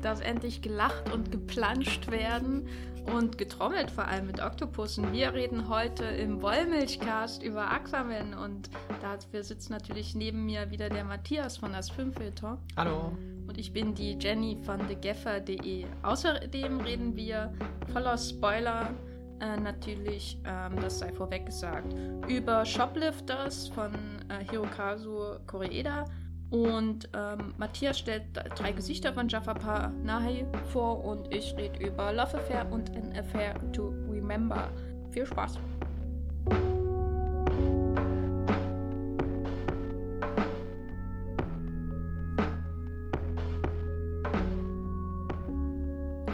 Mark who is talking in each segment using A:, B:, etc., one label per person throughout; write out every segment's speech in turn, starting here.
A: darf endlich gelacht und geplanscht werden und getrommelt vor allem mit Oktopussen. Wir reden heute im Wollmilchcast über Aquaman und dafür sitzt natürlich neben mir wieder der Matthias von das Filmfilter.
B: Hallo.
A: Und ich bin die Jenny von thegeffer.de. Außerdem reden wir voller Spoiler äh, natürlich, ähm, das sei vorweg gesagt, über Shoplifters von äh, Hirokazu Koreeda. Und ähm, Matthias stellt drei Gesichter von Jafar Panahi vor und ich rede über Love Affair und An Affair to Remember. Viel Spaß!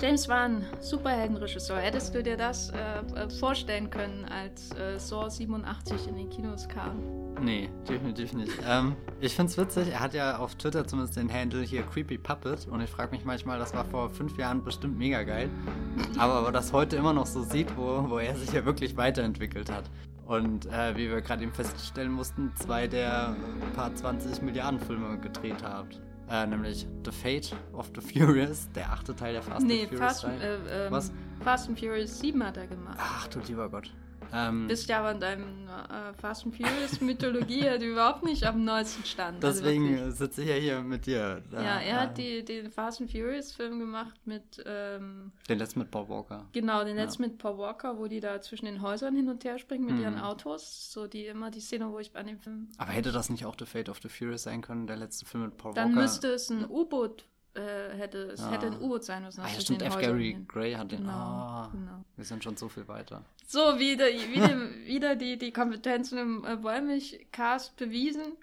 A: James Wan, Superheldenregisseur. Hättest du dir das äh, äh vorstellen können, als äh, Saw 87 in den Kinos kam?
B: Nee, definitiv nicht. ähm, ich find's witzig, er hat ja auf Twitter zumindest den Handle hier Creepy Puppet und ich frage mich manchmal, das war vor fünf Jahren bestimmt mega geil. Aber, aber das heute immer noch so sieht, wo, wo er sich ja wirklich weiterentwickelt hat. Und äh, wie wir gerade eben feststellen mussten, zwei der paar 20 Milliarden Filme gedreht hat. Äh, nämlich The Fate of the Furious, der achte Teil der Fast
A: nee,
B: and Furious.
A: Fast, äh, ähm, Was? Fast and Furious 7 hat er gemacht.
B: Ach du lieber Gott.
A: Ähm, Bist ja aber in deinem äh, Fast and Furious Mythologie halt überhaupt nicht am neuesten Stand.
B: Also Deswegen also sitze ich ja hier mit dir.
A: Da, ja, er hat die, den Fast and Furious Film gemacht mit. Ähm,
B: den letzten mit Paul Walker.
A: Genau, den letzten ja. mit Paul Walker, wo die da zwischen den Häusern hin und her springen mit mhm. ihren Autos. So die immer die Szene, wo ich an dem Film.
B: Aber hätte das nicht auch The Fate of the Furious sein können, der letzte Film mit Paul
A: Dann
B: Walker?
A: Dann müsste es ein U-Boot äh, hätte, es ja. hätte ein U-Boot sein müssen.
B: Ah, ja, stimmt, F. Gary Gray hat den. Genau, ah, genau. Wir sind schon so viel weiter.
A: So, wieder, wieder, wieder die, die Kompetenzen im äh, Wollmilch-Cast bewiesen.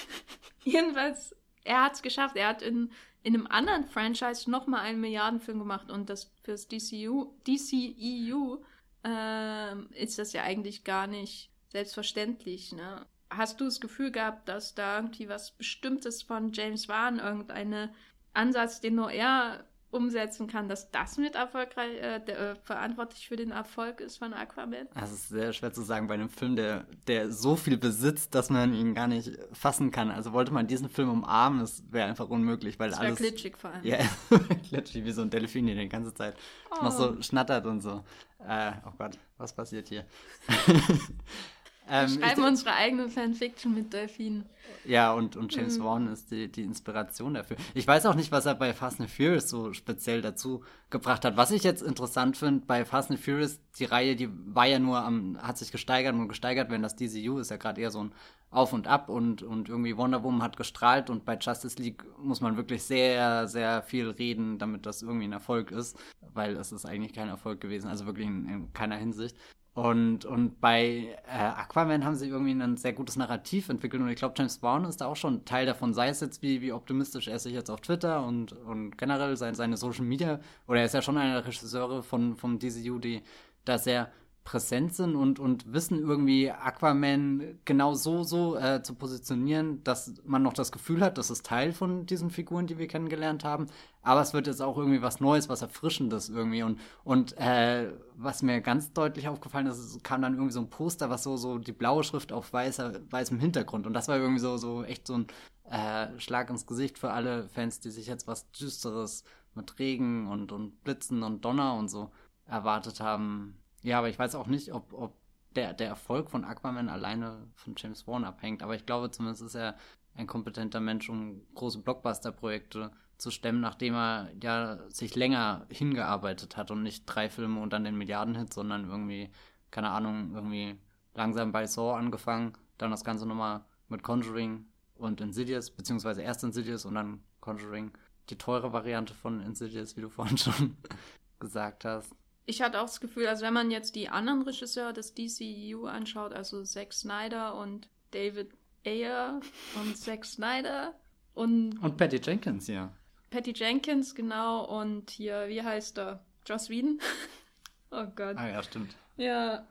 A: Jedenfalls, er hat es geschafft. Er hat in, in einem anderen Franchise nochmal einen Milliardenfilm gemacht und das fürs DCU, DCEU äh, ist das ja eigentlich gar nicht selbstverständlich, ne? Hast du das Gefühl gehabt, dass da irgendwie was Bestimmtes von James Wan, irgendeine Ansatz, den nur er umsetzen kann, dass das mit erfolgreich äh, der, äh, verantwortlich für den Erfolg ist von Aquaman?
B: Das ist sehr schwer zu sagen bei einem Film, der, der so viel besitzt, dass man ihn gar nicht fassen kann. Also wollte man diesen Film umarmen, das wäre einfach unmöglich, weil das alles.
A: glitschig vor allem.
B: Ja, glitschig wie so ein Delfin, der die ganze Zeit oh. noch so schnattert und so. Äh, oh Gott, was passiert hier?
A: Ähm, schreiben unsere eigene Fanfiction mit Delfinen.
B: Ja, und, und James mhm. Wan ist die, die Inspiration dafür. Ich weiß auch nicht, was er bei Fast and Furious so speziell dazu gebracht hat. Was ich jetzt interessant finde, bei Fast and Furious, die Reihe, die war ja nur am, hat sich gesteigert und gesteigert, wenn das DCU ist ja gerade eher so ein Auf und Ab und, und irgendwie Wonder Woman hat gestrahlt und bei Justice League muss man wirklich sehr, sehr viel reden, damit das irgendwie ein Erfolg ist, weil es ist eigentlich kein Erfolg gewesen, also wirklich in, in keiner Hinsicht. Und, und bei äh, Aquaman haben sie irgendwie ein sehr gutes Narrativ entwickelt. Und ich glaube, James Brown ist da auch schon Teil davon, sei es jetzt, wie, wie optimistisch er sich jetzt auf Twitter und, und generell sein, seine Social Media, oder er ist ja schon einer der Regisseure von, vom DCU, die da sehr präsent sind und, und wissen irgendwie Aquaman genau so, so äh, zu positionieren, dass man noch das Gefühl hat, das ist Teil von diesen Figuren, die wir kennengelernt haben. Aber es wird jetzt auch irgendwie was Neues, was Erfrischendes irgendwie. Und, und äh, was mir ganz deutlich aufgefallen ist, es kam dann irgendwie so ein Poster, was so, so die blaue Schrift auf weißer, weißem Hintergrund. Und das war irgendwie so, so echt so ein äh, Schlag ins Gesicht für alle Fans, die sich jetzt was Düsteres mit Regen und, und Blitzen und Donner und so erwartet haben ja, aber ich weiß auch nicht, ob, ob der, der Erfolg von Aquaman alleine von James Wan abhängt. Aber ich glaube zumindest ist er ein kompetenter Mensch, um große Blockbuster-Projekte zu stemmen, nachdem er ja sich länger hingearbeitet hat und nicht drei Filme und dann den Milliardenhit, sondern irgendwie, keine Ahnung, irgendwie langsam bei Saw angefangen, dann das Ganze nochmal mit Conjuring und Insidious, beziehungsweise erst Insidious und dann Conjuring. Die teure Variante von Insidious, wie du vorhin schon gesagt hast
A: ich hatte auch das Gefühl, also wenn man jetzt die anderen Regisseure des DCU anschaut, also Zack Snyder und David Ayer und Zack Snyder und.
B: Und Patty Jenkins, ja.
A: Patty Jenkins, genau, und hier, wie heißt er? Joss Whedon? oh Gott.
B: Ah ja, stimmt.
A: Ja.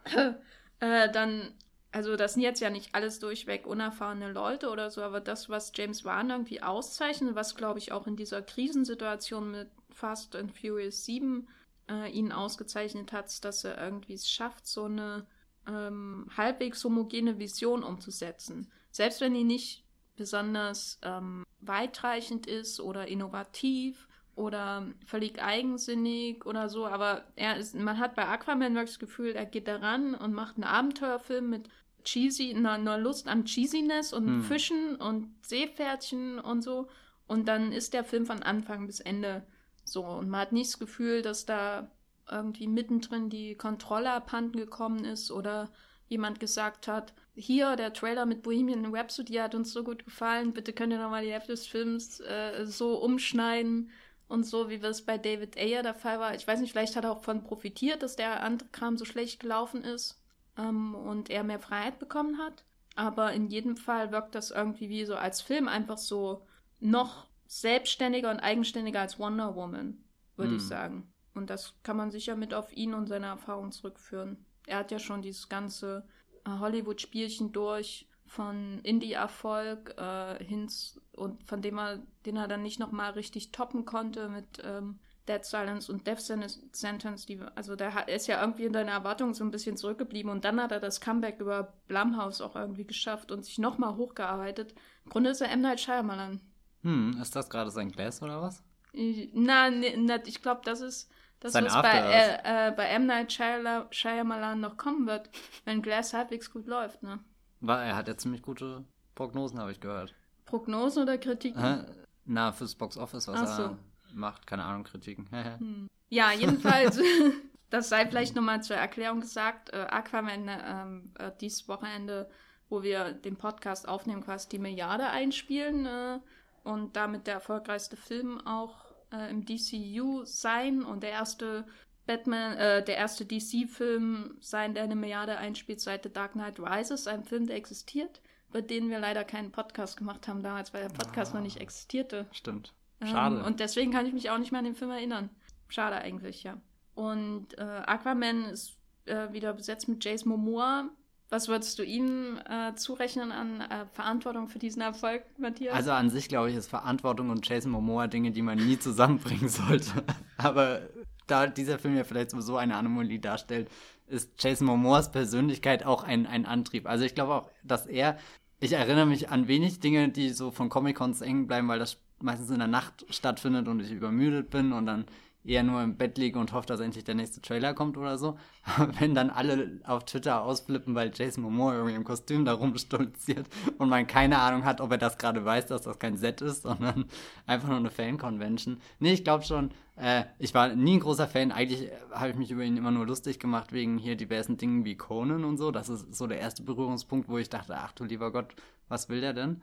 A: äh, dann, also das sind jetzt ja nicht alles durchweg unerfahrene Leute oder so, aber das, was James Wan irgendwie auszeichnet, was glaube ich auch in dieser Krisensituation mit Fast and Furious 7 äh, ihn ausgezeichnet hat, dass er irgendwie es schafft, so eine ähm, halbwegs homogene Vision umzusetzen. Selbst wenn die nicht besonders ähm, weitreichend ist oder innovativ oder völlig eigensinnig oder so, aber er ist, man hat bei Aquaman wirklich das Gefühl, er geht daran und macht einen Abenteuerfilm mit cheesy, einer, einer Lust an Cheesiness und hm. Fischen und Seepferdchen und so. Und dann ist der Film von Anfang bis Ende so. Und man hat nicht das Gefühl, dass da irgendwie mittendrin die Kontrolle abhanden gekommen ist oder jemand gesagt hat, hier, der Trailer mit Bohemian Rhapsody hat uns so gut gefallen, bitte könnt ihr nochmal die Hälfte des Films äh, so umschneiden und so, wie es bei David Ayer der Fall war. Ich weiß nicht, vielleicht hat er auch von profitiert, dass der andere Kram so schlecht gelaufen ist ähm, und er mehr Freiheit bekommen hat. Aber in jedem Fall wirkt das irgendwie wie so als Film einfach so noch selbstständiger und eigenständiger als Wonder Woman, würde hm. ich sagen. Und das kann man sicher mit auf ihn und seine Erfahrungen zurückführen. Er hat ja schon dieses ganze äh, Hollywood-Spielchen durch von Indie-Erfolg äh, hin und von dem er, den er dann nicht nochmal richtig toppen konnte mit ähm, Dead Silence und Death Sentence. Die, also der ist ja irgendwie in seiner Erwartung so ein bisschen zurückgeblieben und dann hat er das Comeback über Blumhouse auch irgendwie geschafft und sich nochmal hochgearbeitet. Im Grunde ist er M. Night Shyamalan.
B: Hm, ist das gerade sein Glass oder was?
A: Na, ne, ich glaube, das ist das, Sein was bei, äh, äh, bei M. Night Shyamalan noch kommen wird, wenn Glass halbwegs gut läuft, ne?
B: War, er hat ja ziemlich gute Prognosen, habe ich gehört.
A: Prognosen oder Kritiken? Äh,
B: na, fürs Box Office, was Ach er macht, keine Ahnung, Kritiken.
A: hm. Ja, jedenfalls, das sei vielleicht nochmal zur Erklärung gesagt, äh, Aquaman ähm, äh, dieses Wochenende, wo wir den Podcast aufnehmen, quasi die Milliarde einspielen äh, und damit der erfolgreichste Film auch äh, im DCU sein und der erste Batman, äh, der erste DC-Film sein, der eine Milliarde einspielt seit The Dark Knight Rises, ein Film, der existiert, bei dem wir leider keinen Podcast gemacht haben damals, weil der Podcast oh, noch nicht ah. existierte.
B: Stimmt. Ähm, Schade.
A: Ähm, und deswegen kann ich mich auch nicht mehr an den Film erinnern. Schade eigentlich, ja. Und äh, Aquaman ist äh, wieder besetzt mit Jace Momoa, was würdest du ihm äh, zurechnen an äh, Verantwortung für diesen Erfolg, Matthias?
B: Also an sich, glaube ich, ist Verantwortung und Jason Momoa Dinge, die man nie zusammenbringen sollte. Aber da dieser Film ja vielleicht sowieso eine Anomalie darstellt, ist Jason Momoas Persönlichkeit auch ein, ein Antrieb. Also ich glaube auch, dass er, ich erinnere mich an wenig Dinge, die so von Comic-Cons eng bleiben, weil das meistens in der Nacht stattfindet und ich übermüdet bin und dann eher nur im Bett liege und hoffe, dass endlich der nächste Trailer kommt oder so. Wenn dann alle auf Twitter ausflippen, weil Jason Momoa irgendwie im Kostüm da rumstolziert und man keine Ahnung hat, ob er das gerade weiß, dass das kein Set ist, sondern einfach nur eine Fan-Convention. Nee, ich glaube schon, äh, ich war nie ein großer Fan. Eigentlich habe ich mich über ihn immer nur lustig gemacht wegen hier diversen Dingen wie Conan und so. Das ist so der erste Berührungspunkt, wo ich dachte, ach du lieber Gott, was will der denn?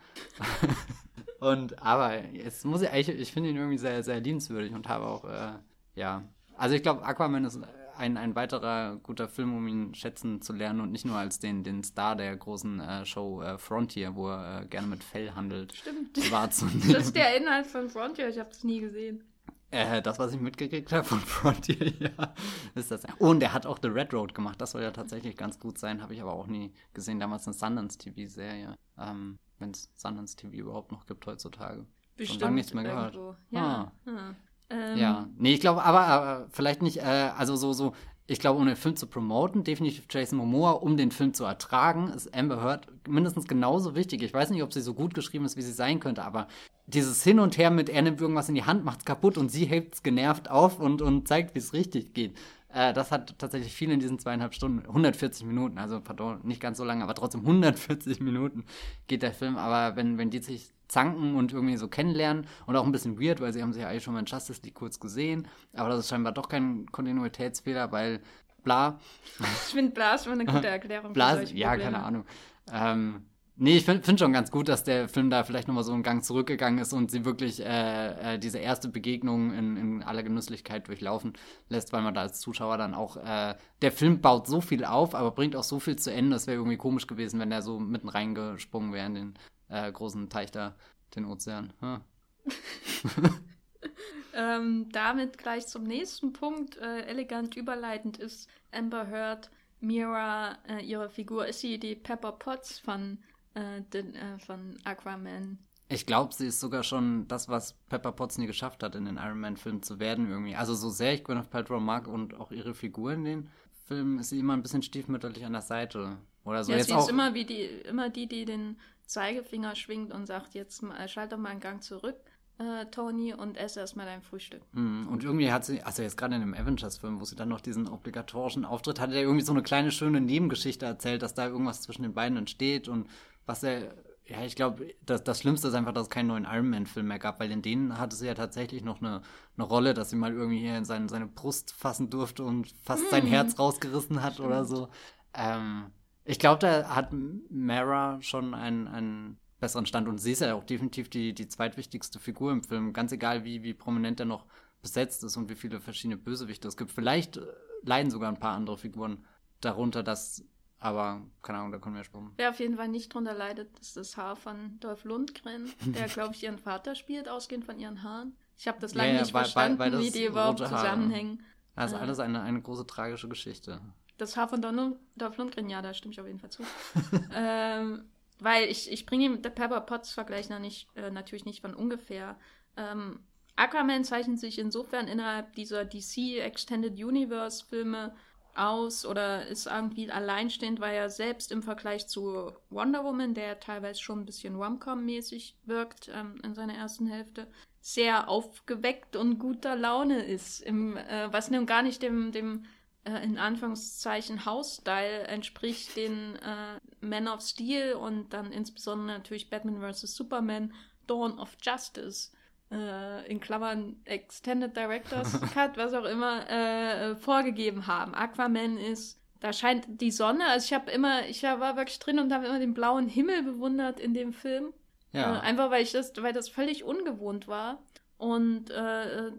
B: und aber jetzt muss ich eigentlich, ich finde ihn irgendwie sehr, sehr liebenswürdig und habe auch, äh, ja, also ich glaube, Aquaman ist ein, ein weiterer guter Film, um ihn schätzen zu lernen und nicht nur als den, den Star der großen äh, Show äh, Frontier, wo er äh, gerne mit Fell handelt,
A: Stimmt. wahrzunehmen. Das ist der Inhalt von Frontier, ich habe es nie gesehen.
B: Äh, das, was ich mitgekriegt habe von Frontier, ja, ist das. Und er hat auch The Red Road gemacht. Das soll ja tatsächlich ganz gut sein. Habe ich aber auch nie gesehen. Damals eine Sundance TV-Serie. Ähm, Wenn es Sundance TV überhaupt noch gibt heutzutage. Bestimmt. Schon lange nichts mehr gehört. Irgendwo. Ja. Ah. Ah. Ähm. Ja. Nee, ich glaube, aber, aber, vielleicht nicht, äh, also so, so, ich glaube, um den Film zu promoten, definitiv Jason Momoa, um den Film zu ertragen, ist Amber Heard mindestens genauso wichtig. Ich weiß nicht, ob sie so gut geschrieben ist, wie sie sein könnte, aber dieses Hin und Her mit, er nimmt irgendwas in die Hand, macht's kaputt und sie hebt es genervt auf und, und zeigt, wie es richtig geht. Äh, das hat tatsächlich viel in diesen zweieinhalb Stunden, 140 Minuten, also pardon, nicht ganz so lange, aber trotzdem 140 Minuten geht der Film. Aber wenn, wenn die sich zanken und irgendwie so kennenlernen und auch ein bisschen weird, weil sie haben sich ja eigentlich schon mal in Justice League kurz gesehen, aber das ist scheinbar doch kein Kontinuitätsfehler, weil bla.
A: Ich finde bla ist immer eine gute Erklärung.
B: bla, ja, keine Ahnung. Ähm, Nee, ich finde find schon ganz gut, dass der Film da vielleicht nochmal so einen Gang zurückgegangen ist und sie wirklich äh, äh, diese erste Begegnung in, in aller Genüsslichkeit durchlaufen lässt, weil man da als Zuschauer dann auch, äh, der Film baut so viel auf, aber bringt auch so viel zu Ende, das wäre irgendwie komisch gewesen, wenn der so mitten reingesprungen wäre in den äh, großen Teich da, den Ozean. Hm.
A: ähm, damit gleich zum nächsten Punkt, äh, elegant überleitend ist Amber Heard, Mira, äh, ihre Figur, ist sie die Pepper Potts von äh, den, äh, von Aquaman.
B: Ich glaube, sie ist sogar schon das, was Pepper Potts nie geschafft hat, in den Iron Man-Filmen zu werden irgendwie. Also so sehr ich Gwyneth Paltrow mag und auch ihre Figur in den Filmen, ist sie immer ein bisschen stiefmütterlich an der Seite. Oder so.
A: Ja, jetzt sie auch ist immer, wie die, immer die, die den Zeigefinger schwingt und sagt, jetzt schalt doch mal einen Gang zurück. äh, Tony, und esse erstmal dein Frühstück.
B: Mhm. Und irgendwie hat sie, also jetzt gerade in dem Avengers-Film, wo sie dann noch diesen obligatorischen Auftritt hatte, der irgendwie so eine kleine schöne Nebengeschichte erzählt, dass da irgendwas zwischen den beiden entsteht und was er ja, ich glaube, das, das Schlimmste ist einfach, dass es keinen neuen Iron Man-Film mehr gab, weil in denen hatte sie ja tatsächlich noch eine, eine Rolle, dass sie mal irgendwie hier in seine, seine Brust fassen durfte und fast mm. sein Herz rausgerissen hat Stimmt. oder so. Ähm, ich glaube, da hat Mara schon einen, einen besseren Stand und sie ist ja auch definitiv die, die zweitwichtigste Figur im Film, ganz egal, wie, wie prominent er noch besetzt ist und wie viele verschiedene Bösewichte es gibt. Vielleicht äh, leiden sogar ein paar andere Figuren darunter, dass aber keine Ahnung, da können wir ja springen.
A: Wer auf jeden Fall nicht drunter leidet, ist das Haar von Dolph Lundgren, der, glaube ich, ihren Vater spielt, ausgehend von ihren Haaren. Ich habe das lange ja, ja, nicht weil, verstanden, weil, weil wie die überhaupt zusammenhängen.
B: Das ist äh, alles eine, eine große tragische Geschichte.
A: Das Haar von Dolph Lundgren, ja, da stimme ich auf jeden Fall zu. ähm, weil ich, ich bringe ihm der Pepper Potts Vergleich noch nicht, äh, natürlich nicht von ungefähr. Ähm, Aquaman zeichnet sich insofern innerhalb dieser DC Extended Universe Filme aus oder ist irgendwie alleinstehend, weil er selbst im Vergleich zu Wonder Woman, der teilweise schon ein bisschen Rom-Com-mäßig wirkt ähm, in seiner ersten Hälfte, sehr aufgeweckt und guter Laune ist, im, äh, was nun gar nicht dem, dem äh, in Anführungszeichen House-Style entspricht, den äh, Man of Steel und dann insbesondere natürlich Batman vs. Superman, Dawn of Justice äh, in Klammern Extended Directors Cut, was auch immer, äh, vorgegeben haben. Aquaman ist, da scheint die Sonne, also ich habe immer, ich war wirklich drin und habe immer den blauen Himmel bewundert in dem Film. Ja. Äh, einfach weil ich das, weil das völlig ungewohnt war. Und äh, äh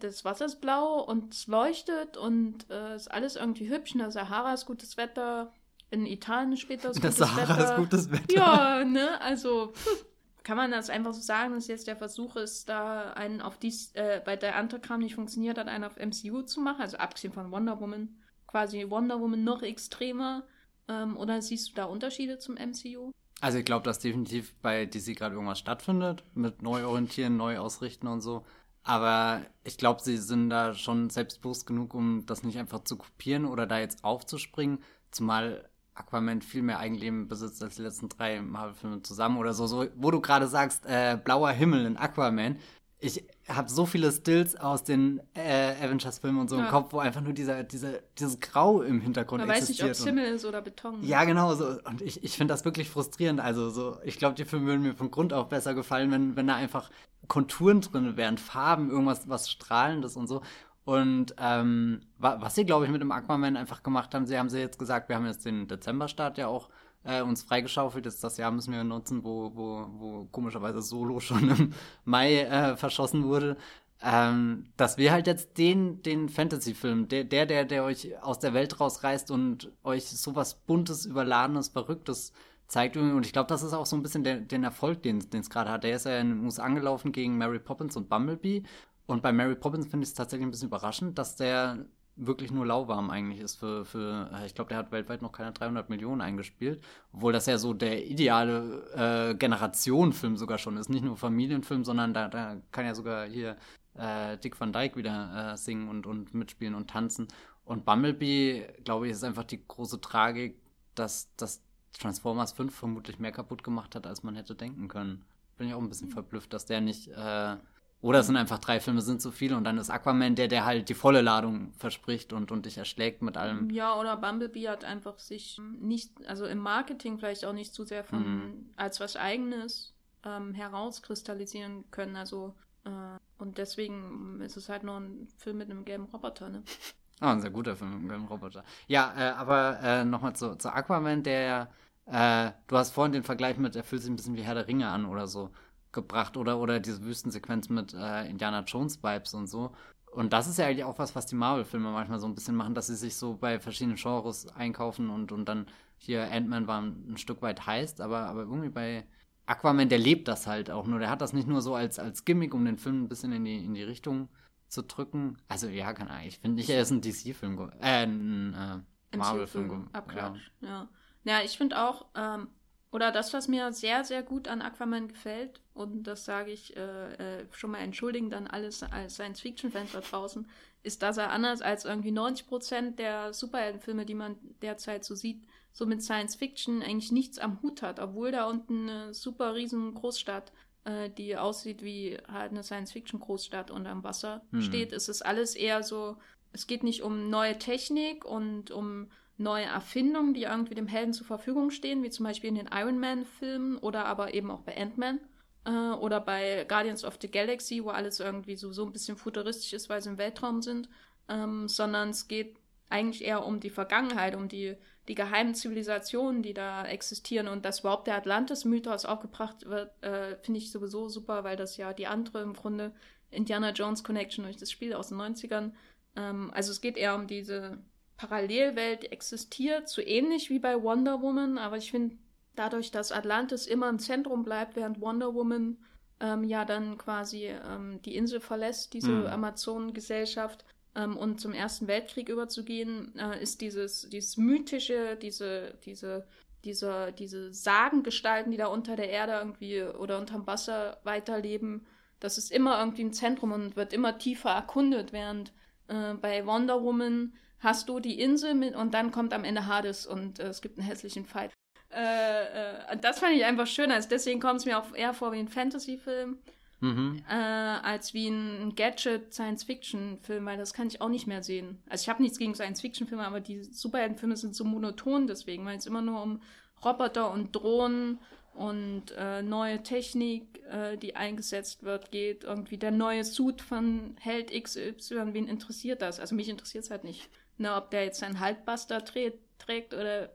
A: das Wasser ist blau und es leuchtet und äh, ist alles irgendwie hübsch. In der Sahara ist gutes Wetter. In Italien später ist gutes Sahara Wetter. ist gutes Wetter. Ja, ne? Also, pff, kann man das einfach so sagen, dass jetzt der Versuch ist, da einen auf dies, äh, bei der andere Kram nicht funktioniert hat, einen auf MCU zu machen, also abgesehen von Wonder Woman, quasi Wonder Woman noch extremer, ähm, oder siehst du da Unterschiede zum MCU?
B: Also ich glaube, dass definitiv bei DC gerade irgendwas stattfindet, mit Neuorientieren, Neuausrichten und so. Aber ich glaube, sie sind da schon selbstbewusst genug, um das nicht einfach zu kopieren oder da jetzt aufzuspringen. Zumal Aquaman viel mehr Eigenleben besitzt als die letzten drei Marvel-Filme zusammen oder so. so wo du gerade sagst, äh, blauer Himmel in Aquaman. Ich habe so viele Stills aus den äh, Avengers-Filmen und so ja. im Kopf, wo einfach nur dieser, dieser, dieses Grau im Hintergrund Man existiert. Man weiß nicht, ob
A: es Himmel ist oder Beton.
B: Ja, genau. So. Und ich, ich finde das wirklich frustrierend. Also so, ich glaube, die Filme würden mir von Grund auf besser gefallen, wenn, wenn da einfach Konturen drin wären, Farben, irgendwas was Strahlendes und so. Und ähm, was sie, glaube ich, mit dem Aquaman einfach gemacht haben, sie haben sie jetzt gesagt, wir haben jetzt den Dezemberstart ja auch äh, uns freigeschaufelt. Jetzt das Jahr müssen wir nutzen, wo, wo, wo komischerweise Solo schon im Mai äh, verschossen wurde. Ähm, dass wir halt jetzt den, den Fantasy-Film, der, der, der, der euch aus der Welt rausreißt und euch sowas Buntes, Überladenes, Verrücktes zeigt. Und ich glaube, das ist auch so ein bisschen der, den Erfolg, den es gerade hat. Der ist ja in den USA angelaufen gegen Mary Poppins und Bumblebee. Und bei Mary Poppins finde ich es tatsächlich ein bisschen überraschend, dass der wirklich nur lauwarm eigentlich ist für, für äh, ich glaube, der hat weltweit noch keine 300 Millionen eingespielt, obwohl das ja so der ideale äh, Generationenfilm sogar schon ist, nicht nur Familienfilm, sondern da, da kann ja sogar hier äh, Dick Van Dyke wieder äh, singen und, und mitspielen und tanzen. Und Bumblebee, glaube ich, ist einfach die große Tragik, dass, dass Transformers 5 vermutlich mehr kaputt gemacht hat, als man hätte denken können. Bin ich auch ein bisschen verblüfft, dass der nicht äh, oder es sind einfach drei Filme, sind zu viele und dann ist Aquaman der, der halt die volle Ladung verspricht und, und dich erschlägt mit allem.
A: Ja, oder Bumblebee hat einfach sich nicht, also im Marketing vielleicht auch nicht zu sehr von mhm. als was Eigenes ähm, herauskristallisieren können. Also äh, und deswegen ist es halt nur ein Film mit einem gelben Roboter, ne?
B: Ah, ein sehr guter Film mit einem gelben Roboter. Ja, äh, aber äh, nochmal zu, zu Aquaman, der äh, du hast vorhin den Vergleich mit, er fühlt sich ein bisschen wie Herr der Ringe an oder so gebracht oder, oder diese Wüstensequenz mit äh, Indiana Jones Vibes und so. Und das ist ja eigentlich auch was, was die Marvel-Filme manchmal so ein bisschen machen, dass sie sich so bei verschiedenen Genres einkaufen und, und dann hier Ant-Man war ein, ein, Stück weit heißt, aber, aber irgendwie bei Aquaman, der lebt das halt auch nur. Der hat das nicht nur so als, als Gimmick, um den Film ein bisschen in die, in die Richtung zu drücken. Also ja, kann ich finde nicht, er ist ein DC-Film, äh, ein äh, Marvel-Film.
A: Abklatsch, ja. ja. Ja, ich finde auch, ähm, oder das, was mir sehr, sehr gut an Aquaman gefällt, und das sage ich äh, äh, schon mal entschuldigend an alle Science-Fiction-Fans da draußen, ist, dass er anders als irgendwie 90 Prozent der Superheldenfilme, die man derzeit so sieht, so mit Science-Fiction eigentlich nichts am Hut hat, obwohl da unten eine super riesen Großstadt äh, die aussieht wie halt eine Science-Fiction-Großstadt und am Wasser mhm. steht. Es ist alles eher so, es geht nicht um neue Technik und um neue Erfindungen, die irgendwie dem Helden zur Verfügung stehen, wie zum Beispiel in den Iron Man-Filmen oder aber eben auch bei Ant-Man äh, oder bei Guardians of the Galaxy, wo alles irgendwie so, so ein bisschen futuristisch ist, weil sie im Weltraum sind, ähm, sondern es geht eigentlich eher um die Vergangenheit, um die, die geheimen Zivilisationen, die da existieren und dass überhaupt der Atlantis-Mythos aufgebracht wird, äh, finde ich sowieso super, weil das ja die andere im Grunde Indiana Jones Connection durch das Spiel aus den 90ern. Ähm, also es geht eher um diese Parallelwelt, existiert, so ähnlich wie bei Wonder Woman, aber ich finde, dadurch, dass Atlantis immer im Zentrum bleibt, während Wonder Woman ähm, ja dann quasi ähm, die Insel verlässt, diese mhm. Amazonengesellschaft, ähm, und zum Ersten Weltkrieg überzugehen, äh, ist dieses, dieses mythische, diese, diese, diese, diese Sagengestalten, die da unter der Erde irgendwie oder unterm Wasser weiterleben, das ist immer irgendwie im Zentrum und wird immer tiefer erkundet, während äh, bei Wonder Woman hast du die Insel mit und dann kommt am Ende Hades und äh, es gibt einen hässlichen Fight. Äh, äh, das fand ich einfach schön, also deswegen kommt es mir auch eher vor wie ein Fantasy-Film mhm. äh, als wie ein Gadget-Science-Fiction-Film, weil das kann ich auch nicht mehr sehen. Also ich habe nichts gegen Science-Fiction-Filme, aber die Superheldenfilme sind so monoton deswegen, weil es immer nur um Roboter und Drohnen und äh, neue Technik, äh, die eingesetzt wird, geht. Irgendwie der neue Suit von Held XY, wen interessiert das? Also mich interessiert es halt nicht. Ne, ob der jetzt einen Hulkbuster trägt oder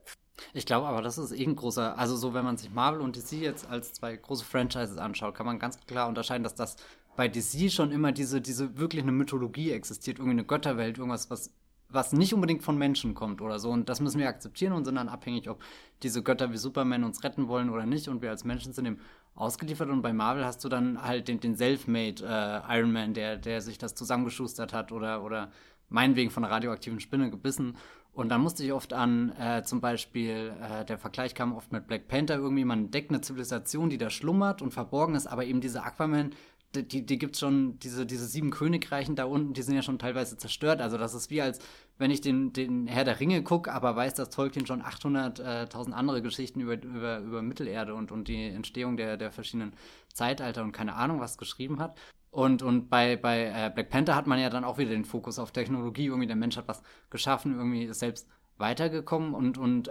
B: ich glaube aber, das ist eh ein großer, also so, wenn man sich Marvel und DC jetzt als zwei große Franchises anschaut, kann man ganz klar unterscheiden, dass das bei DC schon immer diese, diese wirklich eine Mythologie existiert, irgendwie eine Götterwelt, irgendwas, was, was nicht unbedingt von Menschen kommt oder so. Und das müssen wir akzeptieren und sind dann abhängig, ob diese Götter wie Superman uns retten wollen oder nicht. Und wir als Menschen sind dem ausgeliefert. Und bei Marvel hast du dann halt den, den Self-Made äh, Iron Man, der, der sich das zusammengeschustert hat oder, oder meinetwegen von einer radioaktiven Spinne gebissen und dann musste ich oft an, äh, zum Beispiel, äh, der Vergleich kam oft mit Black Panther irgendwie, man entdeckt eine Zivilisation, die da schlummert und verborgen ist, aber eben diese Aquaman, die, die, die gibt schon, diese, diese sieben Königreichen da unten, die sind ja schon teilweise zerstört. Also das ist wie als, wenn ich den, den Herr der Ringe gucke, aber weiß, dass Tolkien schon 800.000 äh, andere Geschichten über, über, über Mittelerde und, und die Entstehung der, der verschiedenen Zeitalter und keine Ahnung was geschrieben hat. Und, und bei, bei äh, Black Panther hat man ja dann auch wieder den Fokus auf Technologie. Irgendwie der Mensch hat was geschaffen, irgendwie ist selbst weitergekommen und, und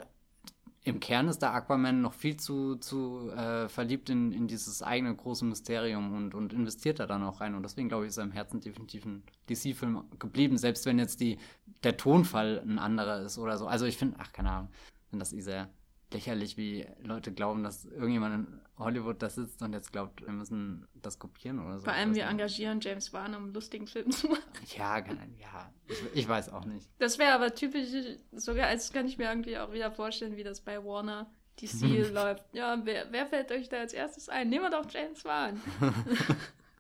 B: im Kern ist der Aquaman noch viel zu, zu äh, verliebt in, in dieses eigene große Mysterium und, und investiert da dann auch rein. Und deswegen glaube ich, ist er im Herzen definitiv ein DC-Film geblieben, selbst wenn jetzt die, der Tonfall ein anderer ist oder so. Also ich finde, ach, keine Ahnung, finde das eh sehr lächerlich, wie Leute glauben, dass irgendjemand in Hollywood da sitzt und jetzt glaubt, wir müssen das kopieren oder so.
A: Vor allem, wir engagieren James Wan, um einen lustigen Film zu machen.
B: Ja, ja, ich, ich weiß auch nicht.
A: Das wäre aber typisch, sogar als kann ich mir irgendwie auch wieder vorstellen, wie das bei Warner DC läuft. Ja, wer, wer fällt euch da als erstes ein? Nehmen wir doch James Wan.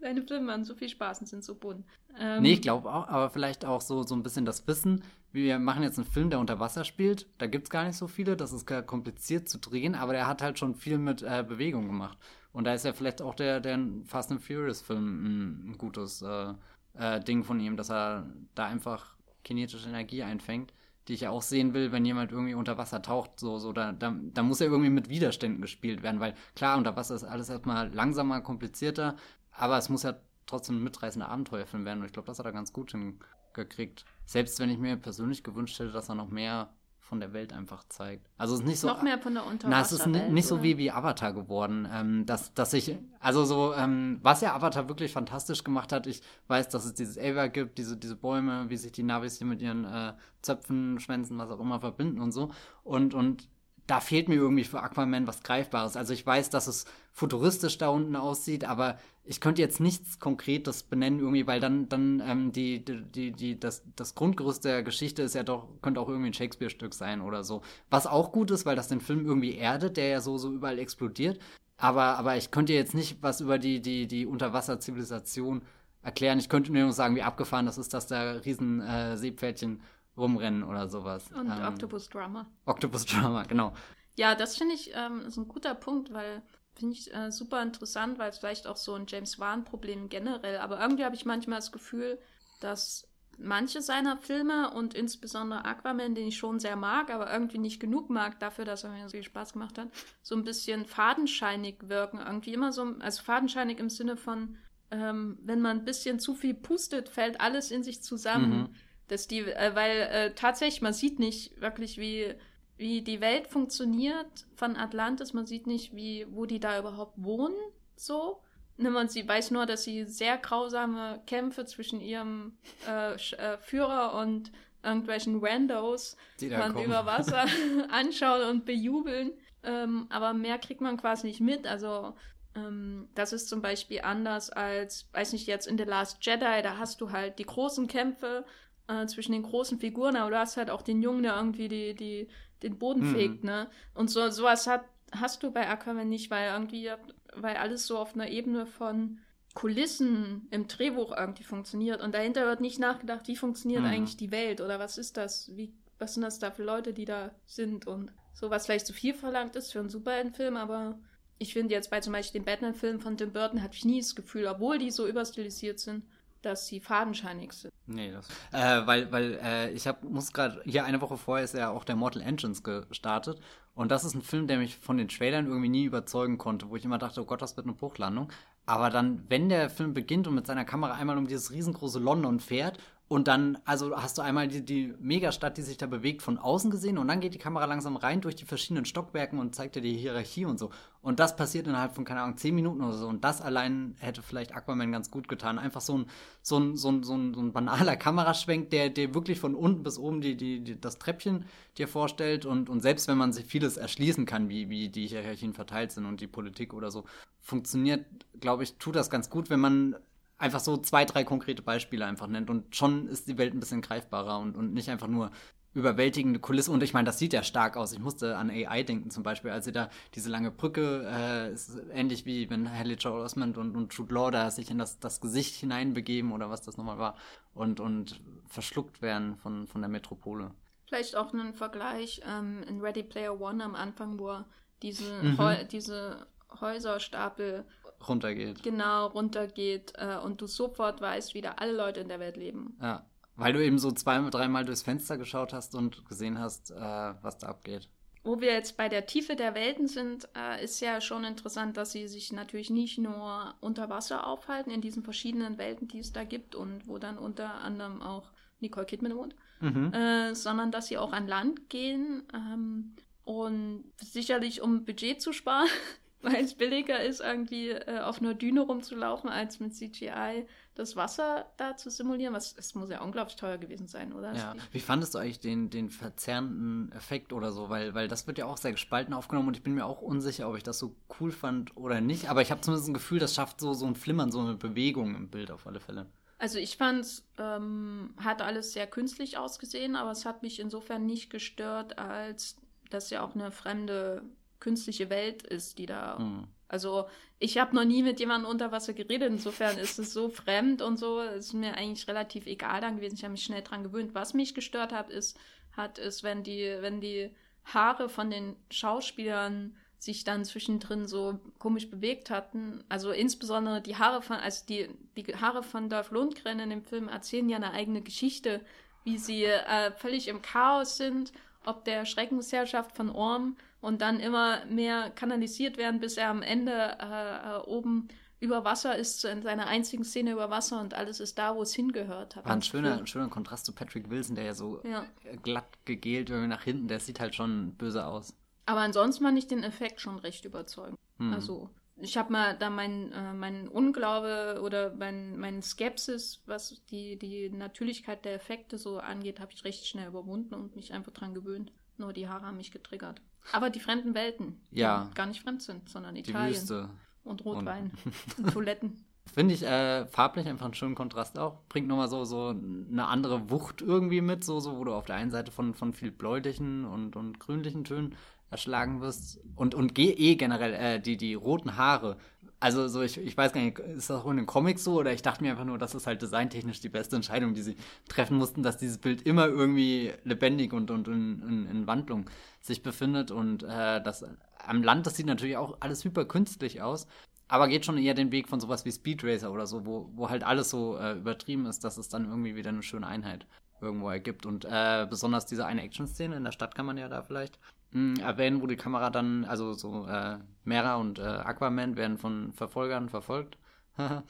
A: Deine Filme machen so viel Spaß und sind so bunt.
B: Ähm, nee, ich glaube auch, aber vielleicht auch so, so ein bisschen das Wissen. Wir machen jetzt einen Film, der unter Wasser spielt. Da gibt es gar nicht so viele. Das ist kompliziert zu drehen, aber der hat halt schon viel mit äh, Bewegung gemacht. Und da ist ja vielleicht auch der, der Fast and Furious Film ein, ein gutes äh, äh, Ding von ihm, dass er da einfach kinetische Energie einfängt, die ich ja auch sehen will, wenn jemand irgendwie unter Wasser taucht. So, so, da, da, da muss ja irgendwie mit Widerständen gespielt werden, weil klar, unter Wasser ist alles erstmal langsamer, komplizierter, aber es muss ja trotzdem ein mitreißender Abenteuerfilm werden. Und ich glaube, das hat er ganz gut hingekriegt. Selbst wenn ich mir persönlich gewünscht hätte, dass er noch mehr von der Welt einfach zeigt. Also es ist nicht so.
A: Noch mehr von der Unterwasserwelt.
B: Na, es ist nicht, nicht so wie, wie Avatar geworden. Ähm, dass, dass ich, also so, ähm, was ja Avatar wirklich fantastisch gemacht hat, ich weiß, dass es dieses Ava gibt, diese, diese Bäume, wie sich die Navis hier mit ihren äh, Zöpfen, Schwänzen, was auch immer verbinden und so. Und, und da fehlt mir irgendwie für Aquaman was Greifbares. Also ich weiß, dass es futuristisch da unten aussieht, aber ich könnte jetzt nichts Konkretes benennen irgendwie, weil dann, dann ähm, die, die, die, das, das Grundgerüst der Geschichte ist ja doch, könnte auch irgendwie ein Shakespeare-Stück sein oder so. Was auch gut ist, weil das den Film irgendwie erdet, der ja so, so überall explodiert. Aber, aber ich könnte jetzt nicht was über die, die, die Unterwasserzivilisation erklären. Ich könnte nur sagen, wie abgefahren das ist, dass da riesen äh, Seepferdchen rumrennen oder sowas.
A: Und ähm, Octopus Drama.
B: Octopus Drama, genau.
A: Ja, das finde ich ähm, ist ein guter Punkt, weil finde ich äh, super interessant, weil es vielleicht auch so ein James Wan-Problem generell, aber irgendwie habe ich manchmal das Gefühl, dass manche seiner Filme und insbesondere Aquaman, den ich schon sehr mag, aber irgendwie nicht genug mag dafür, dass er mir so viel Spaß gemacht hat, so ein bisschen fadenscheinig wirken. Irgendwie immer so, also fadenscheinig im Sinne von, ähm, wenn man ein bisschen zu viel pustet, fällt alles in sich zusammen. Mhm. Dass die, äh, weil äh, tatsächlich, man sieht nicht wirklich, wie, wie die Welt funktioniert von Atlantis, man sieht nicht, wie, wo die da überhaupt wohnen, so. Und sie weiß nur, dass sie sehr grausame Kämpfe zwischen ihrem äh, äh, Führer und irgendwelchen Randos man über Wasser anschaut und bejubeln. Ähm, aber mehr kriegt man quasi nicht mit. Also ähm, das ist zum Beispiel anders als, weiß nicht, jetzt in The Last Jedi, da hast du halt die großen Kämpfe äh, zwischen den großen Figuren, aber du hast halt auch den Jungen, der irgendwie die, die, den Boden mhm. fegt, ne? Und so sowas hat, hast du bei Aquaman nicht, weil irgendwie weil alles so auf einer Ebene von Kulissen im Drehbuch irgendwie funktioniert. Und dahinter wird nicht nachgedacht, wie funktioniert mhm. eigentlich die Welt oder was ist das? Wie, was sind das da für Leute, die da sind? Und so, was vielleicht zu viel verlangt ist für einen Superheldenfilm, aber ich finde jetzt bei zum Beispiel dem Batman-Film von Tim Burton hatte ich nie das Gefühl, obwohl die so überstilisiert sind, dass sie fadenscheinig sind.
B: Nee, das. Äh, weil, weil äh, ich hab, muss gerade, hier eine Woche vorher ist ja auch der Mortal Engines gestartet. Und das ist ein Film, der mich von den Trailern irgendwie nie überzeugen konnte, wo ich immer dachte, oh Gott, das wird eine Bruchlandung. Aber dann, wenn der Film beginnt und mit seiner Kamera einmal um dieses riesengroße London fährt und dann, also hast du einmal die, die Megastadt, die sich da bewegt, von außen gesehen und dann geht die Kamera langsam rein durch die verschiedenen Stockwerken und zeigt dir die Hierarchie und so. Und das passiert innerhalb von, keine Ahnung, zehn Minuten oder so. Und das allein hätte vielleicht Aquaman ganz gut getan. Einfach so ein, so ein, so ein, so ein, so ein banaler Kameraschwenk, der dir wirklich von unten bis oben die, die, die, das Treppchen dir vorstellt. Und, und selbst wenn man sich vieles erschließen kann, wie, wie die Hierarchien verteilt sind und die Politik oder so, funktioniert, glaube ich, tut das ganz gut, wenn man einfach so zwei, drei konkrete Beispiele einfach nennt. Und schon ist die Welt ein bisschen greifbarer und, und nicht einfach nur überwältigende Kulisse. Und ich meine, das sieht ja stark aus. Ich musste an AI denken zum Beispiel, als sie da diese lange Brücke, äh, ist ähnlich wie wenn Haley Joel Osment und, und Jude Law da sich in das, das Gesicht hineinbegeben oder was das nochmal war und, und verschluckt werden von, von der Metropole.
A: Vielleicht auch einen Vergleich ähm, in Ready Player One am Anfang, wo er diese, mhm. diese Häuserstapel
B: runtergeht.
A: Genau, runtergeht äh, und du sofort weißt, wie da alle Leute in der Welt leben.
B: Ja, weil du eben so zwei, dreimal durchs Fenster geschaut hast und gesehen hast, äh, was da abgeht.
A: Wo wir jetzt bei der Tiefe der Welten sind, äh, ist ja schon interessant, dass sie sich natürlich nicht nur unter Wasser aufhalten, in diesen verschiedenen Welten, die es da gibt und wo dann unter anderem auch Nicole Kidman wohnt, mhm. äh, sondern dass sie auch an Land gehen ähm, und sicherlich um Budget zu sparen, weil es billiger ist, irgendwie äh, auf einer Düne rumzulaufen, als mit CGI das Wasser da zu simulieren. Was, es muss ja unglaublich teuer gewesen sein, oder?
B: Ja. Wie fandest du eigentlich den, den verzerrenden Effekt oder so? Weil, weil das wird ja auch sehr gespalten aufgenommen und ich bin mir auch unsicher, ob ich das so cool fand oder nicht. Aber ich habe zumindest ein Gefühl, das schafft so, so ein Flimmern, so eine Bewegung im Bild auf alle Fälle.
A: Also ich fand ähm, hat alles sehr künstlich ausgesehen, aber es hat mich insofern nicht gestört, als dass ja auch eine fremde künstliche Welt ist, die da. Mhm. Also ich habe noch nie mit jemandem unter Wasser geredet, insofern ist es so fremd und so, ist mir eigentlich relativ egal dann gewesen. Ich habe mich schnell dran gewöhnt. Was mich gestört hat, ist, hat, ist, wenn die, wenn die Haare von den Schauspielern sich dann zwischendrin so komisch bewegt hatten. Also insbesondere die Haare von, also die, die Haare von Dolph Lundgren in dem Film erzählen ja eine eigene Geschichte, wie sie äh, völlig im Chaos sind, ob der Schreckensherrschaft von Orm und dann immer mehr kanalisiert werden, bis er am Ende äh, äh, oben über Wasser ist, in seiner einzigen Szene über Wasser und alles ist da, wo es hingehört.
B: War ein schöner, ein schöner Kontrast zu Patrick Wilson, der ja so ja. glatt gegelt irgendwie nach hinten, der sieht halt schon böse aus.
A: Aber ansonsten fand ich den Effekt schon recht überzeugend. Hm. Also ich habe mal da mein, äh, mein Unglaube oder mein, mein Skepsis, was die, die Natürlichkeit der Effekte so angeht, habe ich recht schnell überwunden und mich einfach dran gewöhnt. Nur die Haare haben mich getriggert. Aber die fremden Welten,
B: ja.
A: die gar nicht fremd sind, sondern Italien. Die Wüste. Und Rotwein. Und, und Toiletten.
B: Finde ich äh, farblich einfach einen schönen Kontrast auch. Bringt nochmal so, so eine andere Wucht irgendwie mit, so, so, wo du auf der einen Seite von, von viel bläulichen und, und grünlichen Tönen erschlagen wirst. Und, und eh generell, äh, die, die roten Haare. Also, so, ich, ich weiß gar nicht, ist das auch in den Comics so? Oder ich dachte mir einfach nur, das ist halt designtechnisch die beste Entscheidung, die sie treffen mussten, dass dieses Bild immer irgendwie lebendig und, und in, in, in Wandlung sich befindet. Und äh, das am Land, das sieht natürlich auch alles hyper künstlich aus. aber geht schon eher den Weg von sowas wie Speed Racer oder so, wo, wo halt alles so äh, übertrieben ist, dass es dann irgendwie wieder eine schöne Einheit irgendwo ergibt. Und äh, besonders diese eine Action-Szene in der Stadt kann man ja da vielleicht mh, erwähnen, wo die Kamera dann, also so äh, Mera und äh, Aquaman werden von Verfolgern verfolgt.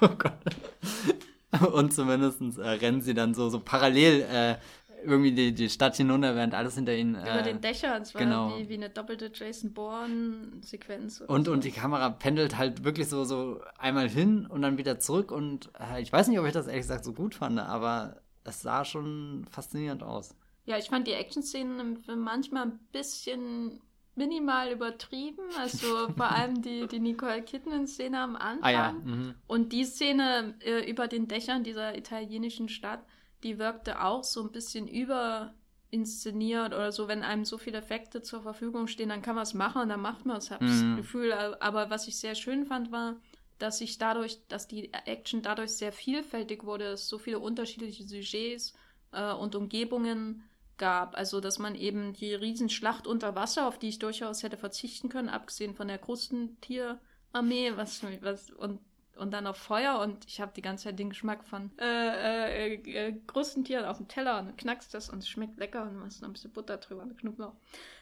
B: Oh Gott. und zumindest äh, rennen sie dann so, so parallel äh, irgendwie die, die Stadt hinunter, während alles hinter ihnen.
A: Über den Dächern, es war genau. wie, wie eine doppelte Jason Bourne-Sequenz.
B: Und, so. und die Kamera pendelt halt wirklich so, so einmal hin und dann wieder zurück. Und äh, ich weiß nicht, ob ich das ehrlich gesagt so gut fand, aber es sah schon faszinierend aus.
A: Ja, ich fand die Action-Szenen manchmal ein bisschen minimal übertrieben. Also vor allem die, die Nicole Kidman-Szene am Anfang. Ah, ja. mhm. Und die Szene äh, über den Dächern dieser italienischen Stadt, die wirkte auch so ein bisschen überinszeniert oder so, wenn einem so viele Effekte zur Verfügung stehen, dann kann man es machen und dann macht man es, habe ich mhm. das Gefühl. Aber was ich sehr schön fand, war, dass sich dadurch, dass die Action dadurch sehr vielfältig wurde, es so viele unterschiedliche Sujets äh, und Umgebungen gab. Also, dass man eben die Riesenschlacht unter Wasser, auf die ich durchaus hätte verzichten können, abgesehen von der Krustentierarmee, was, was und und dann auf Feuer und ich habe die ganze Zeit den Geschmack von äh, äh, äh, Krustentieren auf dem Teller und knackst das und es schmeckt lecker und machst noch ein bisschen Butter drüber und Knoblauch.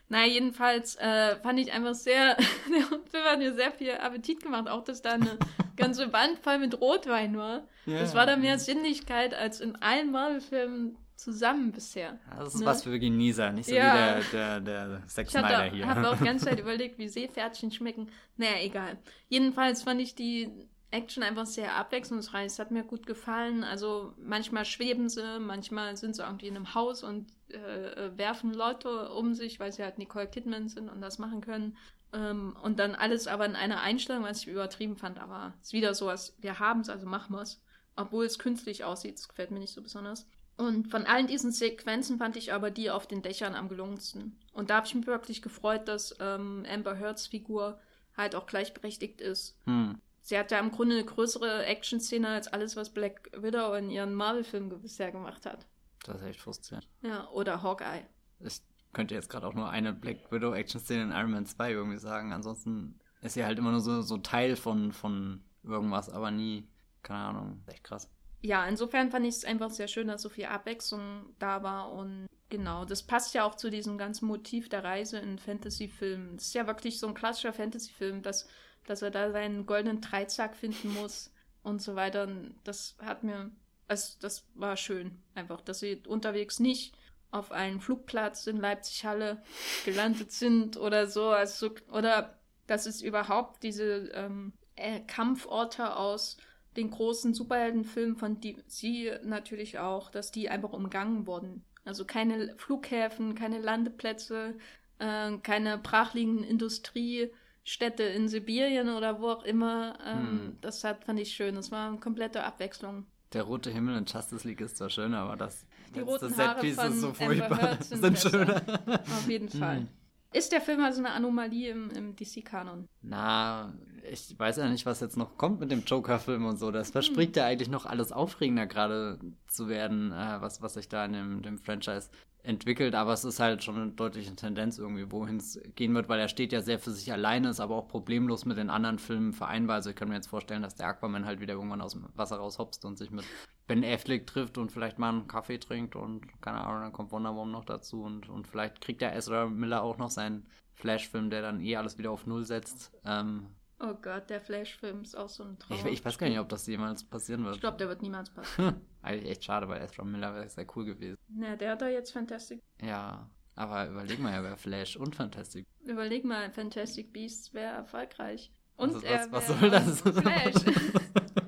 A: Naja, jedenfalls äh, fand ich einfach sehr, der Film hat mir sehr viel Appetit gemacht, auch dass da eine ganze Wand voll mit Rotwein war. Ja, das war da mehr Sinnlichkeit als in allen Marvel-Filmen zusammen bisher.
B: das ist ne? was für Genießer, nicht so ja. wie der, der, der Sex Snyder hier.
A: Ich habe auch die ganze Zeit überlegt, wie Seepferdchen schmecken. Naja, egal. Jedenfalls fand ich die Action einfach sehr abwechslungsreich. Es hat mir gut gefallen. Also manchmal schweben sie, manchmal sind sie irgendwie in einem Haus und äh, werfen Leute um sich, weil sie halt Nicole Kidman sind und das machen können. Ähm, und dann alles aber in einer Einstellung, was ich übertrieben fand. Aber es ist wieder so, als wir haben es, also machen wir es. Obwohl es künstlich aussieht, das gefällt mir nicht so besonders. Und von allen diesen Sequenzen fand ich aber die auf den Dächern am gelungensten. Und da habe ich mich wirklich gefreut, dass ähm, Amber Heards Figur halt auch gleichberechtigt ist. Hm sie hat ja im Grunde eine größere Action-Szene als alles, was Black Widow in ihren Marvel-Filmen bisher gemacht hat.
B: Das ist echt frustrierend.
A: Ja, oder Hawkeye.
B: Ich könnte jetzt gerade auch nur eine Black Widow Action-Szene in Iron Man 2 irgendwie sagen. Ansonsten ist sie halt immer nur so, so Teil von, von irgendwas, aber nie, keine Ahnung, echt krass.
A: Ja, insofern fand ich es einfach sehr schön, dass so viel Abwechslung da war und genau, das passt ja auch zu diesem ganzen Motiv der Reise in Fantasy-Filmen. Das ist ja wirklich so ein klassischer Fantasy-Film, dass dass er da seinen goldenen Dreizack finden muss und so weiter. Und das hat mir, also das war schön einfach, dass sie unterwegs nicht auf einem Flugplatz in Leipzig-Halle gelandet sind oder so, also oder dass es überhaupt diese ähm, äh, Kampforte aus den großen Superheldenfilmen von DC natürlich auch, dass die einfach umgangen wurden. Also keine Flughäfen, keine Landeplätze, äh, keine brachliegenden Industrie, Städte in Sibirien oder wo auch immer. Ähm, hm. Das hat, fand ich schön. Das war eine komplette Abwechslung.
B: Der rote Himmel in Justice League ist zwar schön, aber das,
A: die roten Haare von so furchtbar sind, sind schöner. Auf jeden Fall. Hm. Ist der Film also eine Anomalie im, im DC-Kanon?
B: Na, ich weiß ja nicht, was jetzt noch kommt mit dem Joker-Film und so. Das verspricht hm. ja eigentlich noch alles aufregender gerade zu werden, äh, was, was sich da in dem, dem Franchise entwickelt, aber es ist halt schon eine deutliche Tendenz irgendwie, wohin es gehen wird, weil er steht ja sehr für sich alleine, ist aber auch problemlos mit den anderen Filmen vereinbar. Also ich kann mir jetzt vorstellen, dass der Aquaman halt wieder irgendwann aus dem Wasser raushopst und sich mit Ben Affleck trifft und vielleicht mal einen Kaffee trinkt und keine Ahnung, dann kommt Wonder Woman noch dazu und, und vielleicht kriegt der Ezra Miller auch noch seinen Flash-Film, der dann eh alles wieder auf Null setzt. Ähm,
A: Oh Gott, der Flash-Film ist auch so ein Traum.
B: Ich, ich, weiß gar nicht, ob das jemals passieren wird.
A: Ich glaube, der wird niemals passieren.
B: Eigentlich echt schade, weil Ezra Miller wäre sehr cool gewesen.
A: Na, der hat da jetzt Fantastic.
B: Ja, aber überleg mal, er wäre Flash und Fantastic.
A: Überleg mal, Fantastic Beasts wäre erfolgreich. Und also,
B: er was, was soll das? Flash.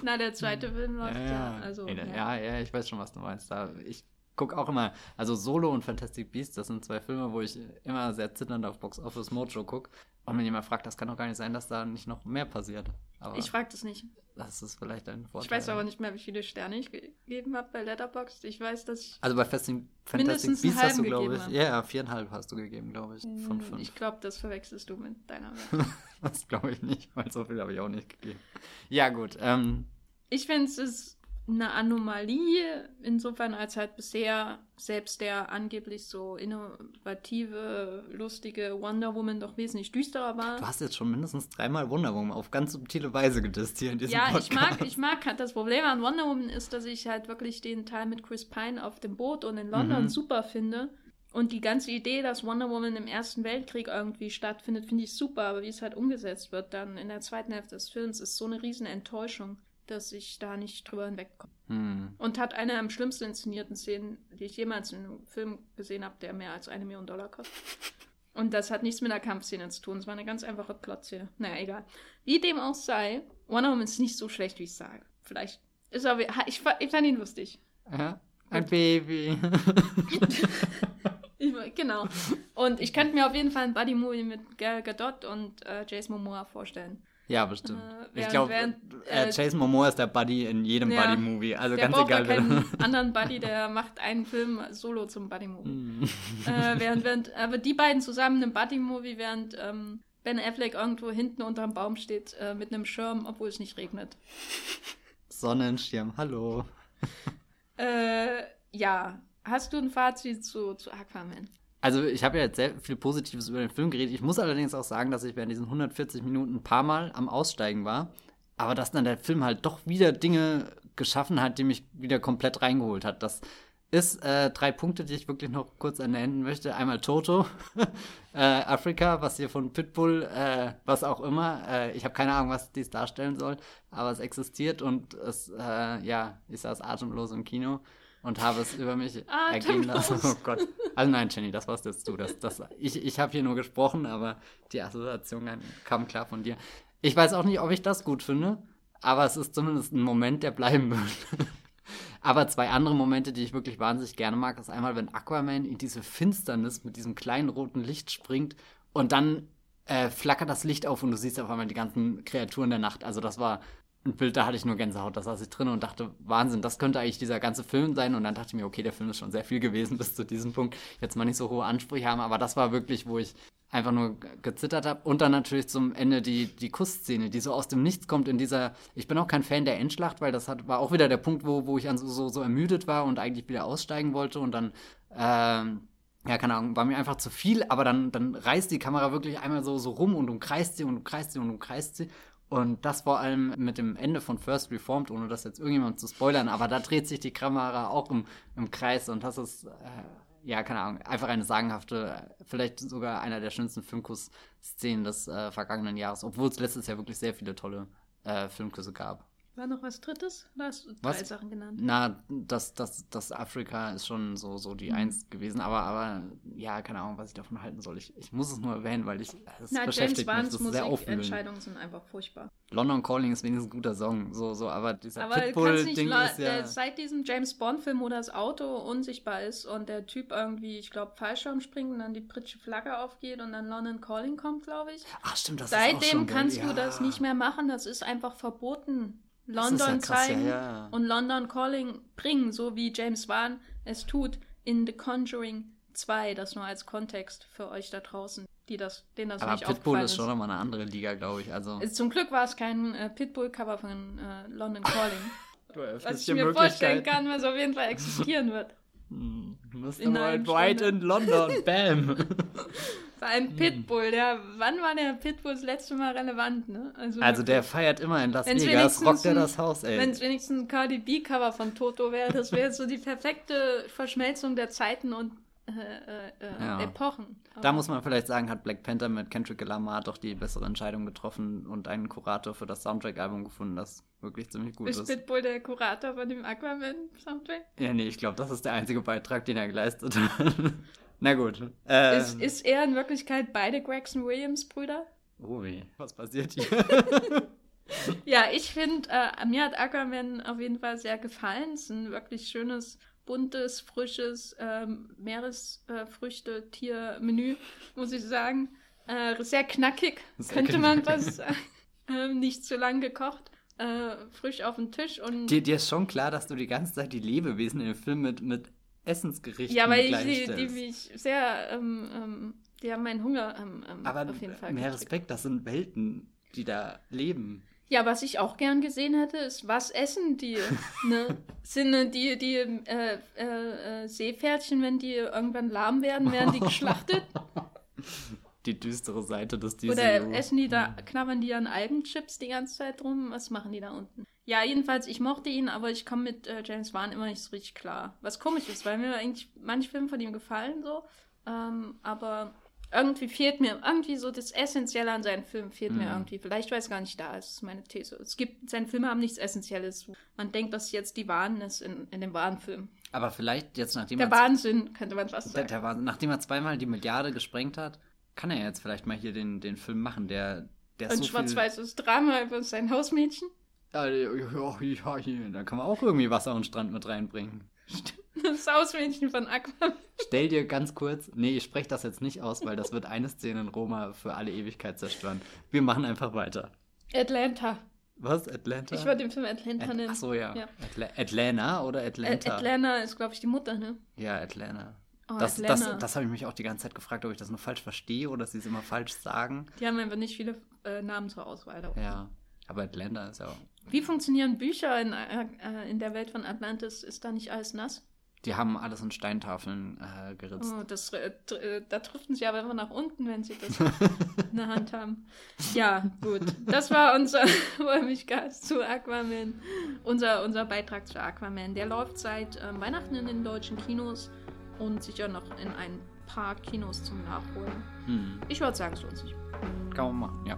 A: Na, der zweite Film läuft ja. ja. Also,
B: ja. ja, ja, ich weiß schon, was du meinst. Da, ich gucke auch immer, also Solo und Fantastic Beasts, das sind zwei Filme, wo ich immer sehr zitternd auf Box Office Mojo gucke. Und wenn jemand fragt, das kann doch gar nicht sein, dass da nicht noch mehr passiert.
A: Aber ich frage das nicht.
B: Das ist vielleicht ein Vorteil.
A: Ich weiß aber nicht mehr, wie viele Sterne ich gegeben habe bei Letterboxd. Ich weiß, dass ich.
B: Also bei Fantastic, Fantastic Beasts hast du, glaube ich. Ja, yeah, viereinhalb hast du gegeben, glaube ich. Von hm, fünf.
A: Ich glaube, das verwechselst du mit deiner Welt.
B: das glaube ich nicht, weil so viel habe ich auch nicht gegeben. Ja, gut. Ähm,
A: ich finde, es ist eine Anomalie, insofern als halt bisher selbst der angeblich so innovative, lustige Wonder Woman doch wesentlich düsterer war.
B: Du hast jetzt schon mindestens dreimal Wonder Woman auf ganz subtile Weise gedisst hier in diesem ja, Podcast.
A: Ja, ich mag, ich mag, das Problem an Wonder Woman ist, dass ich halt wirklich den Teil mit Chris Pine auf dem Boot und in London mhm. super finde. Und die ganze Idee, dass Wonder Woman im Ersten Weltkrieg irgendwie stattfindet, finde ich super, aber wie es halt umgesetzt wird dann in der zweiten Hälfte des Films, ist so eine riesen Enttäuschung dass ich da nicht drüber hinwegkomme. Hm. Und hat eine am schlimmsten inszenierten Szenen, die ich jemals in einem Film gesehen habe, der mehr als eine Million Dollar kostet. Und das hat nichts mit der Kampfszene zu tun. Es war eine ganz einfache Plotszene. Naja, egal. Wie dem auch sei, Wonder Woman ist nicht so schlecht, wie ich sage. Vielleicht ist er. Ich, ich fand ihn lustig.
B: Ja, ein Baby.
A: ich, genau. Und ich könnte mir auf jeden Fall ein Buddy-Movie mit Gal Gadot und äh, Jason Momoa vorstellen.
B: Ja, bestimmt. Äh, ich glaube, äh, äh, Jason Momoa ist der Buddy in jedem ja, Buddy-Movie. Also ganz egal.
A: Der keinen anderen Buddy, der macht einen Film solo zum Buddy-Movie. Mm. äh, während, während, aber die beiden zusammen im Buddy-Movie, während ähm, Ben Affleck irgendwo hinten unter einem Baum steht äh, mit einem Schirm, obwohl es nicht regnet.
B: Sonnenschirm, hallo.
A: äh, ja. Hast du ein Fazit zu, zu Aquaman?
B: Also ich habe ja jetzt sehr viel Positives über den Film geredet. Ich muss allerdings auch sagen, dass ich während diesen 140 Minuten ein paar Mal am Aussteigen war. Aber dass dann der Film halt doch wieder Dinge geschaffen hat, die mich wieder komplett reingeholt hat. Das ist äh, drei Punkte, die ich wirklich noch kurz ernennen möchte. Einmal Toto, äh, Afrika, was hier von Pitbull, äh, was auch immer. Äh, ich habe keine Ahnung, was dies darstellen soll, aber es existiert und es, äh, ja, ich saß atemlos im Kino und habe es über mich ah, ergehen lassen. Oh Gott. Also nein, Jenny, das warst jetzt du. Das, das, ich ich habe hier nur gesprochen, aber die Assoziation kam klar von dir. Ich weiß auch nicht, ob ich das gut finde, aber es ist zumindest ein Moment, der bleiben wird. aber zwei andere Momente, die ich wirklich wahnsinnig gerne mag, ist einmal, wenn Aquaman in diese Finsternis mit diesem kleinen roten Licht springt und dann äh, flackert das Licht auf und du siehst auf einmal die ganzen Kreaturen der Nacht. Also das war ein Bild, da hatte ich nur Gänsehaut. Da saß ich drin und dachte, Wahnsinn, das könnte eigentlich dieser ganze Film sein. Und dann dachte ich mir, okay, der Film ist schon sehr viel gewesen bis zu diesem Punkt. Jetzt mal nicht so hohe Ansprüche haben, aber das war wirklich, wo ich einfach nur gezittert habe. Und dann natürlich zum Ende die, die Kussszene, die so aus dem Nichts kommt in dieser. Ich bin auch kein Fan der Endschlacht, weil das hat, war auch wieder der Punkt, wo, wo ich so, so, so ermüdet war und eigentlich wieder aussteigen wollte. Und dann. Ähm, ja, keine Ahnung, war mir einfach zu viel, aber dann, dann reißt die Kamera wirklich einmal so, so rum und umkreist sie und umkreist sie und umkreist sie. Und das vor allem mit dem Ende von First Reformed, ohne das jetzt irgendjemand zu spoilern, aber da dreht sich die Kamera auch im, im Kreis und das ist, äh, ja, keine Ahnung, einfach eine sagenhafte, vielleicht sogar einer der schönsten Filmkuss-Szenen des äh, vergangenen Jahres, obwohl es letztes Jahr wirklich sehr viele tolle äh, Filmküsse gab.
A: War noch was Drittes? Da hast du drei was? Sachen genannt.
B: Na, das, das, das Afrika ist schon so, so die mhm. Eins gewesen, aber, aber ja, keine Ahnung, was ich davon halten soll. Ich, ich muss es nur erwähnen, weil ich
A: es Na, beschäftigt James mich. Das sehr Entscheidungen sind einfach furchtbar.
B: London Calling ist wenigstens ein guter Song, so, so, aber dieser Pitbull-Ding ist ja...
A: Seit diesem James Bond-Film, wo das Auto unsichtbar ist und der Typ irgendwie, ich glaube, Fallschirm springt und dann die britische Flagge aufgeht und dann London Calling kommt, glaube ich.
B: Ach stimmt, das
A: Seitdem
B: ist auch schon
A: kannst ja. du das nicht mehr machen, das ist einfach verboten. London ja krass, zeigen ja, ja. und London Calling bringen, so wie James Wan es tut in The Conjuring 2. Das nur als Kontext für euch da draußen, die das, denen das
B: Aber nicht Pitbull ist schon nochmal eine andere Liga, glaube ich. Also
A: Zum Glück war es kein äh, Pitbull-Cover von äh, London Calling. was ich mir vorstellen kann, was auf jeden Fall existieren wird.
B: Hm, Mr. Worldwide in London, bam.
A: War ein hm. Pitbull, der, wann war der Pitbull das letzte Mal relevant, ne?
B: Also, also der feiert immer in Las Vegas, rockt er das Haus, ey.
A: Wenn es wenigstens ein Cardi B-Cover von Toto wäre, das wäre so die perfekte Verschmelzung der Zeiten und äh, äh, äh ja. Epochen.
B: Aber da muss man vielleicht sagen, hat Black Panther mit Kendrick Lamar doch die bessere Entscheidung getroffen und einen Kurator für das Soundtrack-Album gefunden, das wirklich ziemlich gut ist.
A: Ist Pitbull der Kurator von dem Aquaman-Soundtrack?
B: Ja, nee, ich glaube, das ist der einzige Beitrag, den er geleistet hat. Na gut.
A: Äh, ist, ist er in Wirklichkeit beide Gregson Williams-Brüder?
B: Oh weh, was passiert hier?
A: ja, ich finde, äh, mir hat Aquaman auf jeden Fall sehr gefallen. Es ist ein wirklich schönes, buntes, frisches ähm, Meeresfrüchte-Tier-Menü, muss ich sagen. Äh, sehr knackig, könnte man was. Ähm, nicht zu lang gekocht. Äh, frisch auf dem Tisch und.
B: Dir, dir ist schon klar, dass du die ganze Zeit die Lebewesen in dem Film mit, mit Essensgerichten
A: Ja, weil ich die, die mich sehr, ähm, ähm, die haben meinen Hunger ähm,
B: ähm Aber
A: auf jeden
B: Fall. Mehr Respekt, das sind Welten, die da leben.
A: Ja, was ich auch gern gesehen hätte, ist, was essen die? ne? Sind äh, die, die äh, äh, äh, Seepferdchen, wenn die irgendwann lahm werden, werden die geschlachtet?
B: Die düstere Seite des DCU.
A: Oder essen die da, knabbern die an Algenchips die ganze Zeit rum? Was machen die da unten? Ja, jedenfalls, ich mochte ihn, aber ich komme mit äh, James Wan immer nicht so richtig klar. Was komisch ist, weil mir eigentlich manche Filme von ihm gefallen so. Ähm, aber irgendwie fehlt mir, irgendwie so das Essentielle an seinen Filmen fehlt mir
B: Mhm.
A: irgendwie. Vielleicht, weil es gar nicht da ist, ist meine These. Es gibt, seine Filme haben nichts Essentielles. Man denkt, dass jetzt die Wahn ist in, in dem Wahnfilm.
B: Aber vielleicht jetzt, nachdem
A: Der
B: er,
A: Wahnsinn, könnte man fast
B: der,
A: sagen.
B: der war, nachdem er zweimal die Milliarde gesprengt hat, kann er jetzt vielleicht mal hier den, den Film machen, der, der
A: Ein
B: so viel...
A: schwarz-weißes Drama über sein Hausmädchen.
B: Ja, ja, ja, ja, ja, da kann man auch irgendwie Wasser und Strand mit reinbringen.
A: Das Hausmädchen von Aquaman.
B: Stell dir ganz kurz, nee, ich spreche das jetzt nicht aus, weil das wird eine Szene in Roma für alle Ewigkeit zerstören. Wir machen einfach weiter.
A: Atlanta.
B: Was? Atlanta?
A: Ich würde den Film Atlanta
B: At
A: nennen.
B: Ach so, ja.
A: Ja.
B: Atla Atlanta oder Atlanta?
A: Atlanta ist, glaube ich, die Mutter, ne?
B: Ja, Atlanta.
A: Oh,
B: das das, das habe ich mich auch die ganze Zeit gefragt, ob ich das nur falsch verstehe oder sie es immer falsch sagen.
A: Die haben einfach nicht viele äh, Namen zur Auswahl. da.
B: Ja, aber Atlanta ist ja auch.
A: Wie funktionieren Bücher in, äh, äh, in der Welt von Atlantis? Ist da nicht alles nass?
B: Die haben alles in Steintafeln äh, geritzt.
A: Oh, das, äh, äh, da driften sie aber immer nach unten, wenn sie das in der Hand haben. Ja, gut. Das war unser Wollmilchgas zu Aquaman. Unser, unser Beitrag zu Aquaman. Der läuft seit ähm, Weihnachten in den deutschen Kinos und sicher noch in ein paar Kinos zum Nachholen.
B: Hm,
A: Ich würde sagen, es lohnt sich.
B: kann man machen, ja.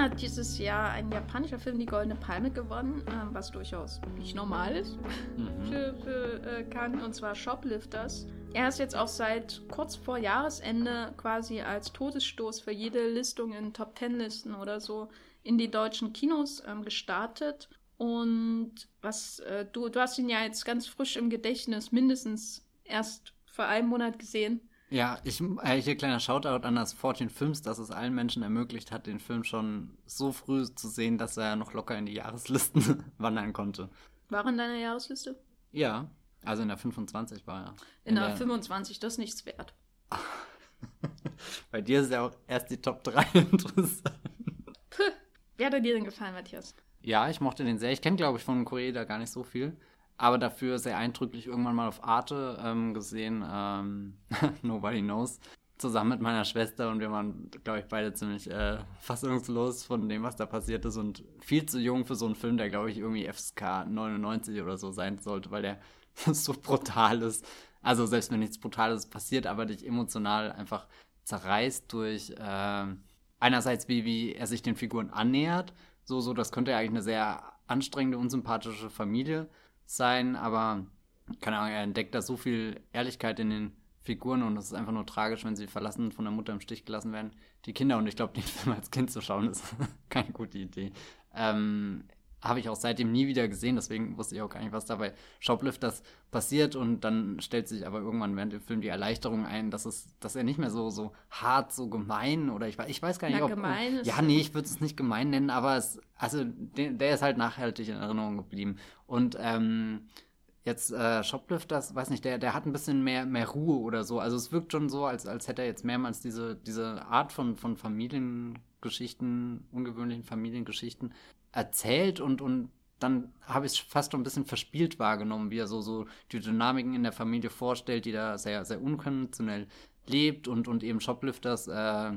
A: Hat dieses Jahr ein japanischer Film die Goldene Palme gewonnen, ähm, was durchaus nicht normal ist
B: Mhm.
A: für, für äh, Cannes, und zwar Shoplifters. Er ist jetzt auch seit kurz vor Jahresende quasi als Todesstoß für jede Listung in Top Ten Listen oder so in die deutschen Kinos ähm, gestartet. Und was äh, du, du hast ihn ja jetzt ganz frisch im Gedächtnis, mindestens erst vor einem Monat gesehen.
B: Ja, ich, äh, hier kleiner Shoutout an das Fortune Films, dass es allen Menschen ermöglicht hat, den Film schon so früh zu sehen, dass er noch locker in die Jahreslisten wandern konnte.
A: War in deiner Jahresliste?
B: Ja, also in der 25 war er.
A: In, der 25, das ist nichts wert.
B: Bei dir ist ja auch erst die Top 3 interessant.
A: Puh. Wie hat er dir denn gefallen, Matthias?
B: Ja, ich mochte den sehr. Ich kenne, glaube ich, von Korea gar nicht so viel. Aber dafür sehr eindrücklich irgendwann mal auf Arte ähm, gesehen. Ähm, Nobody Knows. Zusammen mit meiner Schwester und wir waren, glaube ich, beide ziemlich äh, fassungslos von dem, was da passiert ist und viel zu jung für so einen Film, der, glaube ich, irgendwie FSK 99 oder so sein sollte, weil der so brutal ist. Also selbst wenn nichts Brutales passiert, aber dich emotional einfach zerreißt durch ähm, einerseits, wie, wie er sich den Figuren annähert. So, so, das könnte ja eigentlich eine sehr anstrengende, unsympathische Familie sein, aber keine Ahnung, er entdeckt da so viel Ehrlichkeit in den Figuren und es ist einfach nur tragisch, wenn sie verlassen von der Mutter im Stich gelassen werden. Die Kinder, und ich glaube, den Film als Kind zu schauen, ist keine gute Idee. Ähm, habe ich auch seitdem nie wieder gesehen, deswegen wusste ich auch gar nicht, was da bei Shoplifters passiert und dann stellt sich aber irgendwann während dem Film die Erleichterung ein, dass es, dass er nicht mehr so, so hart, so gemein oder ich, weiß- ich weiß gar nicht,
A: Na,
B: ob,
A: gemein ist-
B: ja, nee, ich würde es nicht gemein nennen, aber es, also der, der ist halt nachhaltig in Erinnerung geblieben und ähm, Jetzt äh, Shoplifters, weiß nicht, der, der hat ein bisschen mehr, mehr Ruhe oder so. Also es wirkt schon so, als, als hätte er jetzt mehrmals diese, diese Art von, von Familiengeschichten, ungewöhnlichen Familiengeschichten erzählt und, und dann habe ich es fast schon ein bisschen verspielt wahrgenommen, wie er so, so die Dynamiken in der Familie vorstellt, die da sehr, sehr unkonventionell lebt und, und eben Shoplifters äh,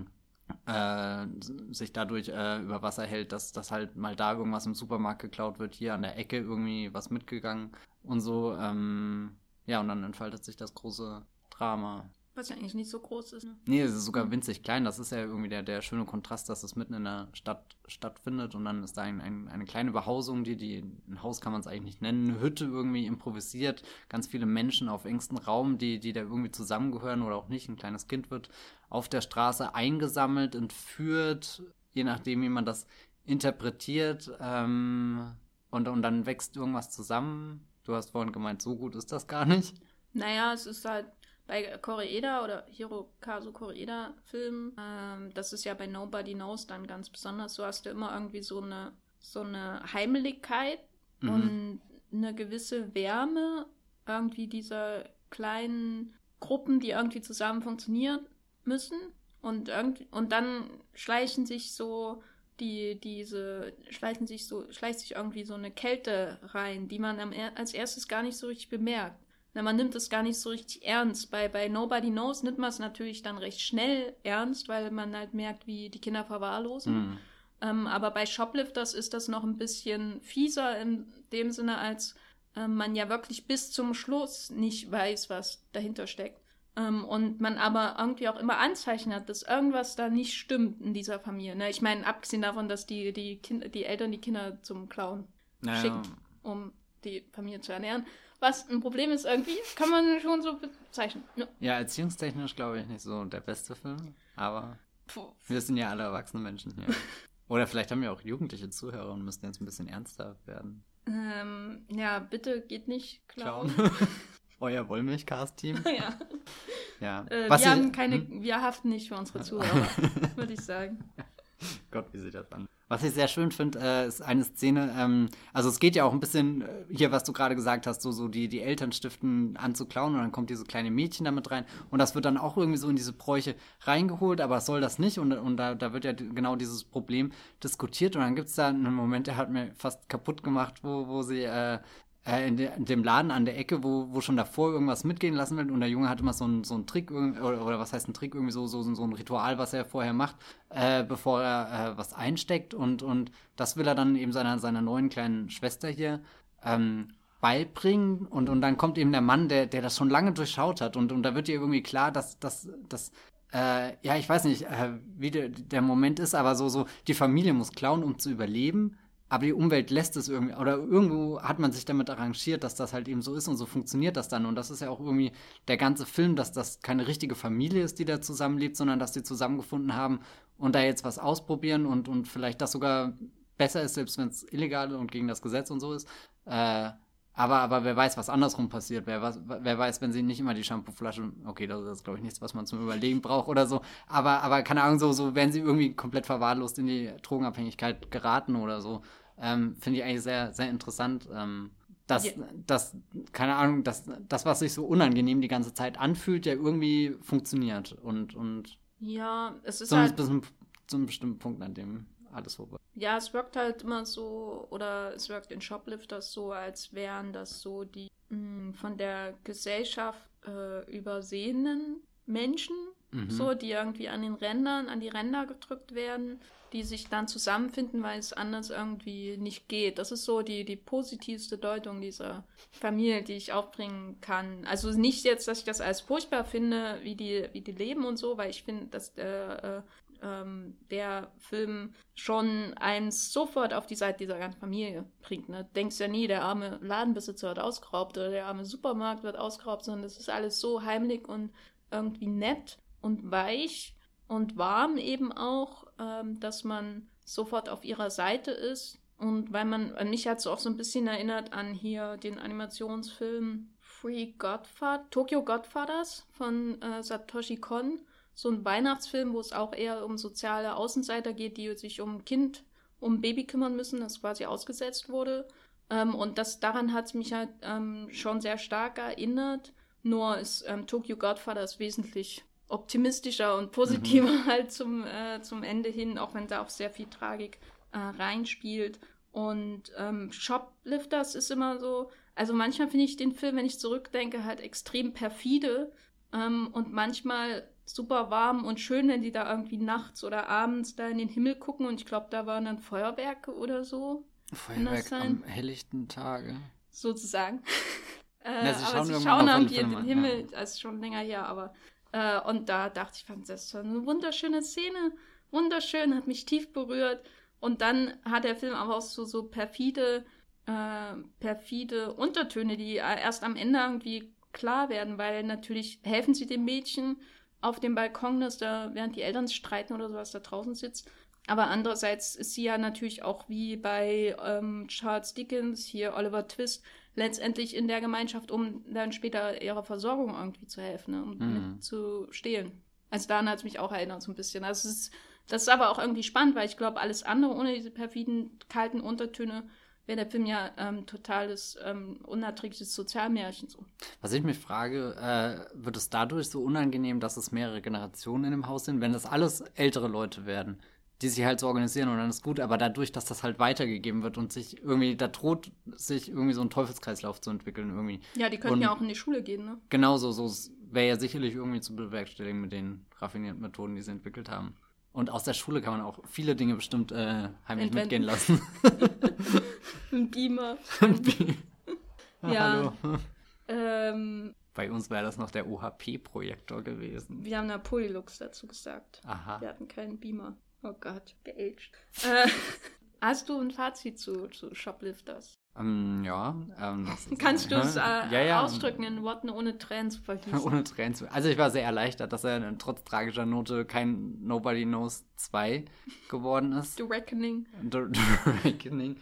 B: äh, sich dadurch äh, über Wasser hält, dass, dass halt mal da irgendwas im Supermarkt geklaut wird, hier an der Ecke irgendwie was mitgegangen und so. Ähm, ja, und dann entfaltet sich das große Drama.
A: Was ja eigentlich nicht so groß ist. Ne?
B: Nee, es ist sogar winzig klein. Das ist ja irgendwie der, der schöne Kontrast, dass es mitten in der Stadt stattfindet und dann ist da ein, ein, eine kleine Behausung, die, die, ein Haus kann man es eigentlich nicht nennen, eine Hütte irgendwie improvisiert, ganz viele Menschen auf engstem Raum, die, die da irgendwie zusammengehören oder auch nicht. Ein kleines Kind wird auf der Straße eingesammelt, entführt, je nachdem, wie man das interpretiert. Ähm, und, und dann wächst irgendwas zusammen. Du hast vorhin gemeint, so gut ist das gar nicht.
A: Naja, es ist halt, bei Koreeda oder Hirokazu Koreeda Film, ähm, das ist ja bei Nobody Knows dann ganz besonders, so hast du immer irgendwie so eine, so eine Heimeligkeit mhm. und eine gewisse Wärme irgendwie dieser kleinen Gruppen, die irgendwie zusammen funktionieren müssen. Und, irgendwie, und dann schleichen sich so die, diese, schleichen sich so, schleicht sich irgendwie so eine Kälte rein, die man am, als erstes gar nicht so richtig bemerkt. Na, man nimmt es gar nicht so richtig ernst. Bei, bei Nobody Knows nimmt man es natürlich dann recht schnell ernst, weil man halt merkt, wie die Kinder verwahrlosen. Mhm. Ähm, aber bei Shoplifters ist das noch ein bisschen fieser in dem Sinne, als äh, man ja wirklich bis zum Schluss nicht weiß, was dahinter steckt. Ähm, und man aber irgendwie auch immer Anzeichen hat, dass irgendwas da nicht stimmt in dieser Familie. Ne? Ich meine, abgesehen davon, dass die, die, kind, die Eltern die Kinder zum Clown naja. schicken, um die Familie zu ernähren. Was ein Problem ist irgendwie, kann man schon so bezeichnen.
B: Ja, ja erziehungstechnisch glaube ich nicht so der beste Film, aber Puh. wir sind ja alle erwachsene Menschen hier. Oder vielleicht haben wir auch jugendliche Zuhörer und müssen jetzt ein bisschen ernster werden.
A: Ähm, ja, bitte geht nicht klauen.
B: Euer Wollmilchcast-Team.
A: ja. ja. Äh, wir, haben keine, hm? wir haften nicht für unsere Zuhörer, würde ich sagen.
B: Gott, wie sieht das an? Was ich sehr schön finde, äh, ist eine Szene, ähm, also es geht ja auch ein bisschen äh, hier, was du gerade gesagt hast, so, so die, die Eltern stiften an zu klauen und dann kommt diese kleine Mädchen damit rein und das wird dann auch irgendwie so in diese Bräuche reingeholt, aber soll das nicht und, und da, da wird ja genau dieses Problem diskutiert und dann gibt es da einen Moment, der hat mir fast kaputt gemacht, wo, wo sie äh, äh, in, de, in, dem Laden an der Ecke, wo, wo schon davor irgendwas mitgehen lassen wird. Und der Junge hat immer so einen so einen Trick oder, oder was heißt ein Trick? Irgendwie so so so ein Ritual, was er vorher macht, äh, bevor er äh, was einsteckt. Und und das will er dann eben seiner seiner neuen kleinen Schwester hier ähm, beibringen. Und und dann kommt eben der Mann, der der das schon lange durchschaut hat. Und und da wird ihr irgendwie klar, dass dass dass äh, ja, ich weiß nicht, äh, wie der, der Moment ist, aber so, so, die Familie muss klauen, um zu überleben aber die Umwelt lässt es irgendwie, oder irgendwo hat man sich damit arrangiert, dass das halt eben so ist und so funktioniert das dann. Und das ist ja auch irgendwie der ganze Film, dass das keine richtige Familie ist, die da zusammenlebt, sondern dass die zusammengefunden haben und da jetzt was ausprobieren und, und vielleicht das sogar besser ist, selbst wenn es illegal und gegen das Gesetz und so ist. Äh, aber, aber wer weiß, was andersrum passiert. Wer, was, wer weiß, wenn sie nicht immer die Shampooflasche, okay, das ist, glaube ich, nichts, was man zum Überlegen braucht oder so. Aber, aber keine Ahnung, so, so, wenn sie irgendwie komplett verwahrlost in die Drogenabhängigkeit geraten oder so, ähm, Finde ich eigentlich sehr, sehr interessant. Ähm, dass, ja. dass, keine Ahnung, dass das, was sich so unangenehm die ganze Zeit anfühlt, ja irgendwie funktioniert. Und, und
A: ja, es ist
B: halt. Bis zu einem bestimmten Punkt, an dem alles vorbei.
A: Ja, es wirkt halt immer so, oder es wirkt in Shoplifters so, als wären das so die mh, hm, von der Gesellschaft äh, übersehenen Menschen, mhm. so, die irgendwie an den Rändern, an die Ränder gedrückt werden die sich dann zusammenfinden, weil es anders irgendwie nicht geht. Das ist so die, die positivste Deutung dieser Familie, die ich aufbringen kann. Also nicht jetzt, dass ich das als furchtbar finde, wie die, wie die leben und so, weil ich finde, dass der, äh, ähm, der Film schon eins sofort auf die Seite dieser ganzen Familie bringt. Ne? Denkst ja nie, der arme Ladenbesitzer wird ausgeraubt oder der arme Supermarkt wird ausgeraubt, sondern das ist alles so heimlich und irgendwie nett und weich und warm eben auch, ähm, dass man sofort auf ihrer Seite ist. Und weil man, an mich hat es auch so ein bisschen erinnert an hier den Animationsfilm Free Godfather, Tokyo Godfathers von äh, Satoshi Kon. So ein Weihnachtsfilm, wo es auch eher um soziale Außenseiter geht, die sich um Kind, um Baby kümmern müssen, das quasi ausgesetzt wurde. Ähm, und das, daran hat es mich halt ähm, schon sehr stark erinnert. Nur ist ähm, Tokyo Godfathers wesentlich optimistischer und positiver mhm. halt zum, äh, zum Ende hin, auch wenn da auch sehr viel Tragik äh, reinspielt. Und ähm, Shoplifters ist immer so, also manchmal finde ich den Film, wenn ich zurückdenke, halt extrem perfide ähm, und manchmal super warm und schön, wenn die da irgendwie nachts oder abends da in den Himmel gucken und ich glaube, da waren dann Feuerwerke oder so.
B: Feuerwerk am helllichten Tage.
A: Sozusagen. äh, ja, sie schauen, aber sie schauen irgendwie in den Himmel, ja. das ist schon länger her, aber äh, und da dachte ich, fand das so eine wunderschöne Szene. Wunderschön, hat mich tief berührt. Und dann hat der Film aber auch so, so perfide, äh, perfide Untertöne, die erst am Ende irgendwie klar werden, weil natürlich helfen sie dem Mädchen auf dem Balkon, dass da, während die Eltern streiten oder sowas da draußen sitzt. Aber andererseits ist sie ja natürlich auch wie bei ähm, Charles Dickens, hier Oliver Twist, letztendlich in der Gemeinschaft, um dann später ihrer Versorgung irgendwie zu helfen ne, und
B: Mhm.
A: zu stehlen. Also daran hat es mich auch erinnert so ein bisschen. Also ist, das ist aber auch irgendwie spannend, weil ich glaube, alles andere ohne diese perfiden, kalten Untertöne wäre der Film ja ähm, totales, ähm, unerträgliches Sozialmärchen so.
B: Was ich mich frage, äh, wird es dadurch so unangenehm, dass es mehrere Generationen in dem Haus sind, wenn das alles ältere Leute werden, die sich halt so organisieren und dann ist gut, aber dadurch, dass das halt weitergegeben wird und sich irgendwie, da droht sich irgendwie so ein Teufelskreislauf zu entwickeln irgendwie.
A: Ja, die könnten
B: Und-
A: ja auch in die Schule gehen, ne?
B: Genauso, so wäre ja sicherlich irgendwie zu bewerkstelligen mit den raffinierten Methoden, die sie entwickelt haben. Und aus der Schule kann man auch viele Dinge bestimmt äh, heimlich
A: Entwenden.
B: mitgehen lassen.
A: Ein Beamer.
B: Ah,
A: Ja.
B: Hallo.
A: ähm,
B: Bei uns wäre das noch der OHP-Projektor gewesen.
A: wir haben da Polylux dazu gesagt.
B: Aha.
A: Wir hatten keinen Beamer. Oh Gott, geaged. Äh, hast du ein Fazit zu, zu Shoplifters?
B: Ähm, ja. Ähm,
A: Kannst du es äh,
B: ja, ja.
A: ausdrücken in Worten ohne Tränen zu vergießen?
B: Ohne Tränen zu. Also ich war sehr erleichtert, dass er trotz tragischer Note kein Nobody Knows 2 geworden ist.
A: The Reckoning.
B: The, The Reckoning.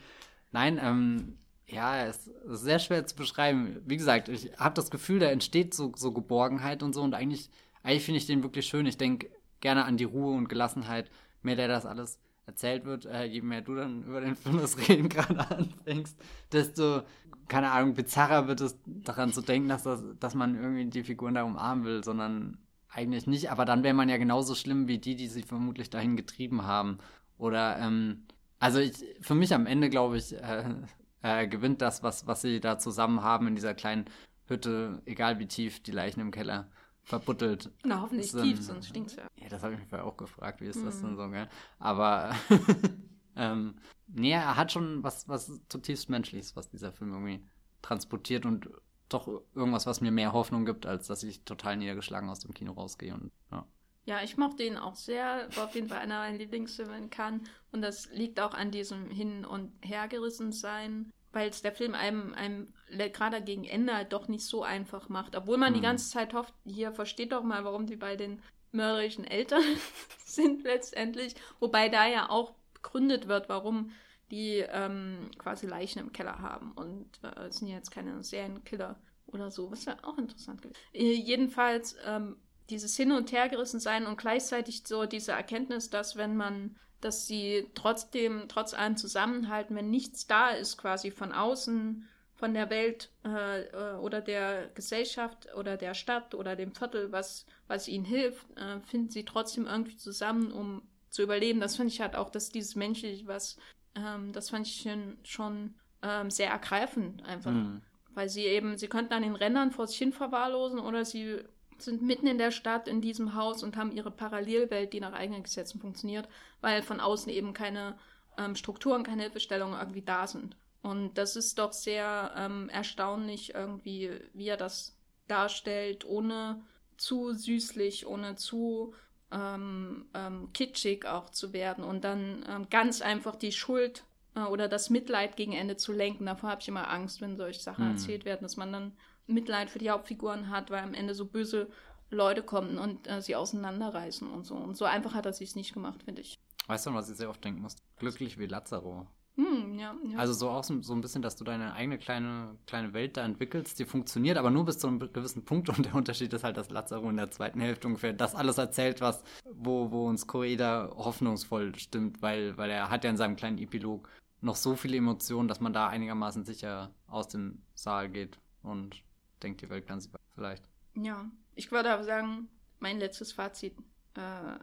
B: Nein, ähm, ja, es ist sehr schwer zu beschreiben. Wie gesagt, ich habe das Gefühl, da entsteht so, so Geborgenheit und so und eigentlich, eigentlich finde ich den wirklich schön. Ich denke gerne an die Ruhe und Gelassenheit, mit der das alles erzählt wird. Äh, je mehr du dann über den Film das Reden gerade anfängst, desto, keine Ahnung, bizarrer wird es daran zu denken, dass, das, dass man irgendwie die Figuren da umarmen will, sondern eigentlich nicht. Aber dann wäre man ja genauso schlimm wie die, die sie vermutlich dahin getrieben haben. Oder, ähm, also ich, für mich am Ende, glaube ich, äh, äh, gewinnt das, was, was sie da zusammen haben in dieser kleinen Hütte, egal wie tief die Leichen im Keller verbuttelt.
A: Na, hoffentlich tief,
B: ähm,
A: sonst stinkt's ja.
B: Ja, das habe ich mich vorher auch gefragt, wie ist das
A: Mhm.
B: denn so, gell? Aber, ähm, nee, er hat schon was, was zutiefst Menschliches, was dieser Film irgendwie transportiert und doch irgendwas, was mir mehr Hoffnung gibt, als dass ich total niedergeschlagen aus dem Kino rausgehe und, ja.
A: Ja, ich mochte ihn auch sehr. War auf jeden Fall einer meiner Lieblingsfilme in Cannes. Und das liegt auch an diesem Hin- und Hergerissen sein, weil es der Film einem, einem gerade gegen Ende halt doch nicht so einfach macht. Obwohl man die
B: Hm.
A: ganze Zeit hofft, hier versteht doch mal, warum die bei den mörderischen Eltern sind letztendlich. Wobei da ja auch begründet wird, warum die ähm, quasi Leichen im Keller haben. Und äh, es sind ja jetzt keine Serienkiller oder so, was ja auch interessant gewesen. Äh, jedenfalls ähm, dieses Hin- und Hergerissen sein und gleichzeitig so diese Erkenntnis, dass wenn man, dass sie trotzdem, trotz allem zusammenhalten, wenn nichts da ist, quasi von außen, von der Welt äh, oder der Gesellschaft oder der Stadt oder dem Viertel, was, was ihnen hilft, äh, finden sie trotzdem irgendwie zusammen, um zu überleben. Das finde ich halt auch, dass dieses Menschliche, was, ähm, das fand ich schon, schon ähm, sehr ergreifend einfach.
B: Hm.
A: Weil sie eben, sie könnten an den Rändern vor sich hin verwahrlosen oder sie sind mitten in der Stadt in diesem Haus und haben ihre Parallelwelt, die nach eigenen Gesetzen funktioniert, weil von außen eben keine ähm, Strukturen, keine Hilfestellungen irgendwie da sind. Und das ist doch sehr ähm, erstaunlich irgendwie, wie er das darstellt, ohne zu süßlich, ohne zu ähm, ähm, kitschig auch zu werden und dann ähm, ganz einfach die Schuld äh, oder das Mitleid gegen Ende zu lenken. Davor habe ich immer Angst, wenn solche Sachen
B: Hm.
A: erzählt werden, dass man dann Mitleid für die Hauptfiguren hat, weil am Ende so böse Leute kommen und äh, sie auseinanderreißen und so. Und so einfach hat er sich nicht gemacht, finde ich.
B: Weißt du, was ich sehr oft denken muss? Glücklich wie Lazaro.
A: Hm, ja, ja.
B: Also so auch so, so ein bisschen, dass du deine eigene kleine, kleine Welt da entwickelst, die funktioniert, aber nur bis zu einem gewissen Punkt und der Unterschied ist halt, dass Lazaro in der zweiten Hälfte ungefähr das alles erzählt, was, wo, wo uns Koeda hoffnungsvoll stimmt, weil, weil er hat ja in seinem kleinen Epilog noch so viele Emotionen, dass man da einigermaßen sicher aus dem Saal geht und denkt, die Welt kann sich vielleicht.
A: ja. Ich würde aber sagen, mein letztes Fazit. Äh,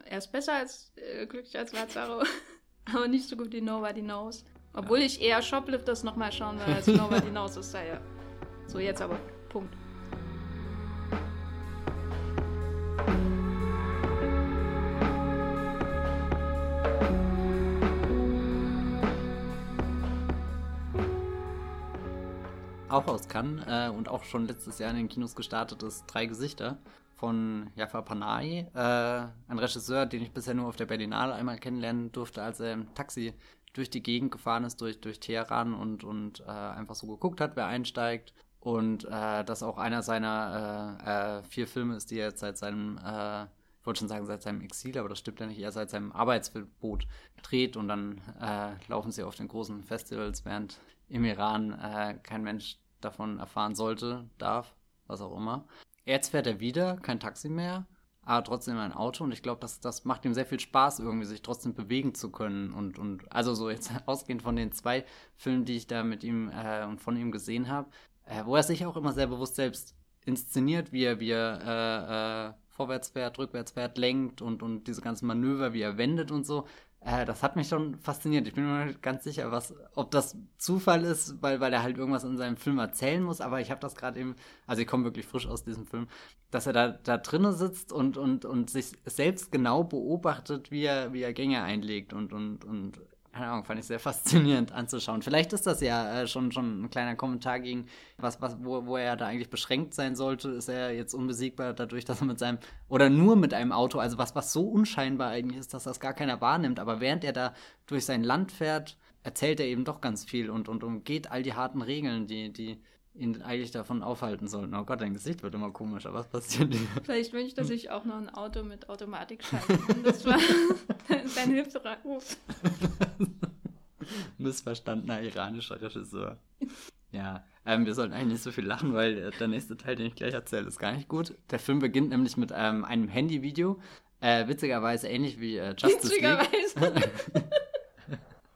A: er ist besser als äh, glücklich als Lazaro, aber nicht so gut wie Nobody Knows. Obwohl ich eher Shoplifters nochmal schauen will als Nobody Knows. Das sei ja. So, jetzt aber. Punkt.
B: Auch aus Cannes äh, und auch schon letztes Jahr in den Kinos gestartet ist Drei Gesichter von Jafar Panahi, äh, ein Regisseur, den ich bisher nur auf der Berlinale einmal kennenlernen durfte, als er im Taxi durch die Gegend gefahren ist, durch, durch Teheran und, und äh, einfach so geguckt hat, wer einsteigt. Und äh, das auch einer seiner äh, äh, vier Filme ist, die er jetzt seit seinem äh, wollte schon sagen, seit seinem Exil, aber das stimmt ja nicht, er seit seinem Arbeitsverbot dreht und dann äh, laufen sie auf den großen Festivals, während im Iran kein Mensch davon erfahren sollte, darf, was auch immer. Jetzt fährt er wieder, kein Taxi mehr, aber trotzdem ein Auto und ich glaube, das, das macht ihm sehr viel Spaß, irgendwie sich trotzdem bewegen zu können und, und also so jetzt ausgehend von den zwei Filmen, die ich da mit ihm äh, und von ihm gesehen habe, äh, wo er sich auch immer sehr bewusst selbst inszeniert, wie er, wie er äh, äh, vorwärts fährt, rückwärts fährt, lenkt und, und diese ganzen Manöver, wie er wendet und so. Äh, das hat mich schon fasziniert. Ich bin mir nicht ganz sicher, was, ob das Zufall ist, weil, weil er halt irgendwas in seinem Film erzählen muss, aber ich habe das gerade eben, also ich komme wirklich frisch aus diesem Film, dass er da, da drinnen sitzt und, und, und sich selbst genau beobachtet, wie er, wie er Gänge einlegt und, und, und keine Ahnung, fand ich sehr faszinierend anzuschauen. Vielleicht ist das ja äh, schon, schon ein kleiner Kommentar gegen was, was, wo, wo er da eigentlich beschränkt sein sollte. Ist er jetzt unbesiegbar dadurch, dass er mit seinem, oder nur mit einem Auto, also was, was so unscheinbar eigentlich ist, dass das gar keiner wahrnimmt. Aber während er da durch sein Land fährt, erzählt er eben doch ganz viel und, und umgeht all die harten Regeln, die, die, ihn eigentlich davon aufhalten sollten. Oh Gott, dein Gesicht wird immer komischer. Was passiert
A: dir? Vielleicht wünscht er sich auch noch ein Auto mit Automatikschaltung. Das war sein Hilferuf.
B: Missverstandener iranischer Regisseur. Ja, ähm, wir sollten eigentlich nicht so viel lachen, weil äh, der nächste Teil, den ich gleich erzähle, ist gar nicht gut. Der Film beginnt nämlich mit ähm, einem Handyvideo. Äh, witzigerweise ähnlich wie äh, Justice witzigerweise. League.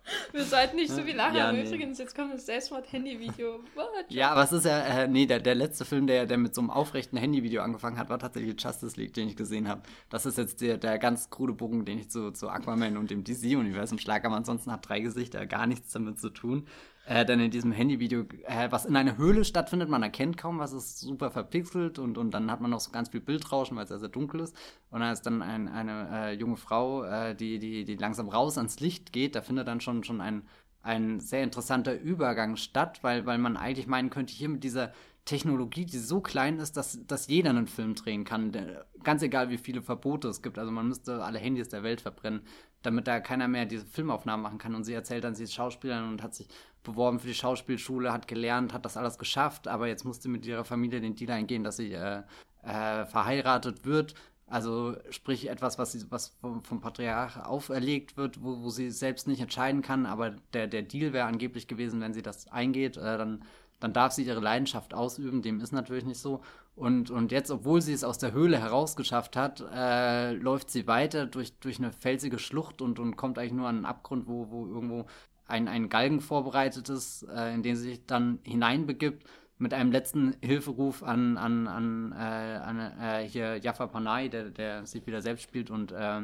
A: Wir sollten nicht so viel lachen, ja, aber nee. übrigens, jetzt kommt das Selbstmord-Handy-Video.
B: Ja, aber es ist ja, äh, nee, der, der letzte Film, der, der mit so einem aufrechten Handy-Video angefangen hat, war tatsächlich Justice League, den ich gesehen habe. Das ist jetzt der, der ganz krude Bogen, den ich zu, zu Aquaman und dem DC-Universum schlage, aber ansonsten hat drei Gesichter gar nichts damit zu tun äh, dann in diesem Handyvideo, äh, was in einer Höhle stattfindet, man erkennt kaum, was ist super verpixelt und, und dann hat man noch so ganz viel Bildrauschen, weil es ja sehr dunkel ist. Und da ist dann ein, eine äh, junge Frau, äh, die, die, die langsam raus ans Licht geht. Da findet dann schon, schon ein, ein sehr interessanter Übergang statt, weil, weil man eigentlich meinen könnte, hier mit dieser Technologie, die so klein ist, dass, dass jeder einen Film drehen kann. Ganz egal, wie viele Verbote es gibt. Also man müsste alle Handys der Welt verbrennen, damit da keiner mehr diese Filmaufnahmen machen kann. Und sie erzählt dann, sie ist Schauspielerin und hat sich beworben für die Schauspielschule, hat gelernt, hat das alles geschafft, aber jetzt musste mit ihrer Familie den Deal eingehen, dass sie äh, äh, verheiratet wird. Also sprich etwas, was, sie, was vom, vom Patriarch auferlegt wird, wo, wo sie selbst nicht entscheiden kann, aber der, der Deal wäre angeblich gewesen, wenn sie das eingeht, äh, dann, dann darf sie ihre Leidenschaft ausüben. Dem ist natürlich nicht so. Und, und jetzt, obwohl sie es aus der Höhle herausgeschafft hat, äh, läuft sie weiter durch, durch eine felsige Schlucht und, und kommt eigentlich nur an einen Abgrund, wo, wo irgendwo ein, ein Galgen vorbereitet ist, äh, in den sie sich dann hineinbegibt, mit einem letzten Hilferuf an, an, an, äh, an äh, hier Jaffa Panay, der, der sich wieder selbst spielt, und äh,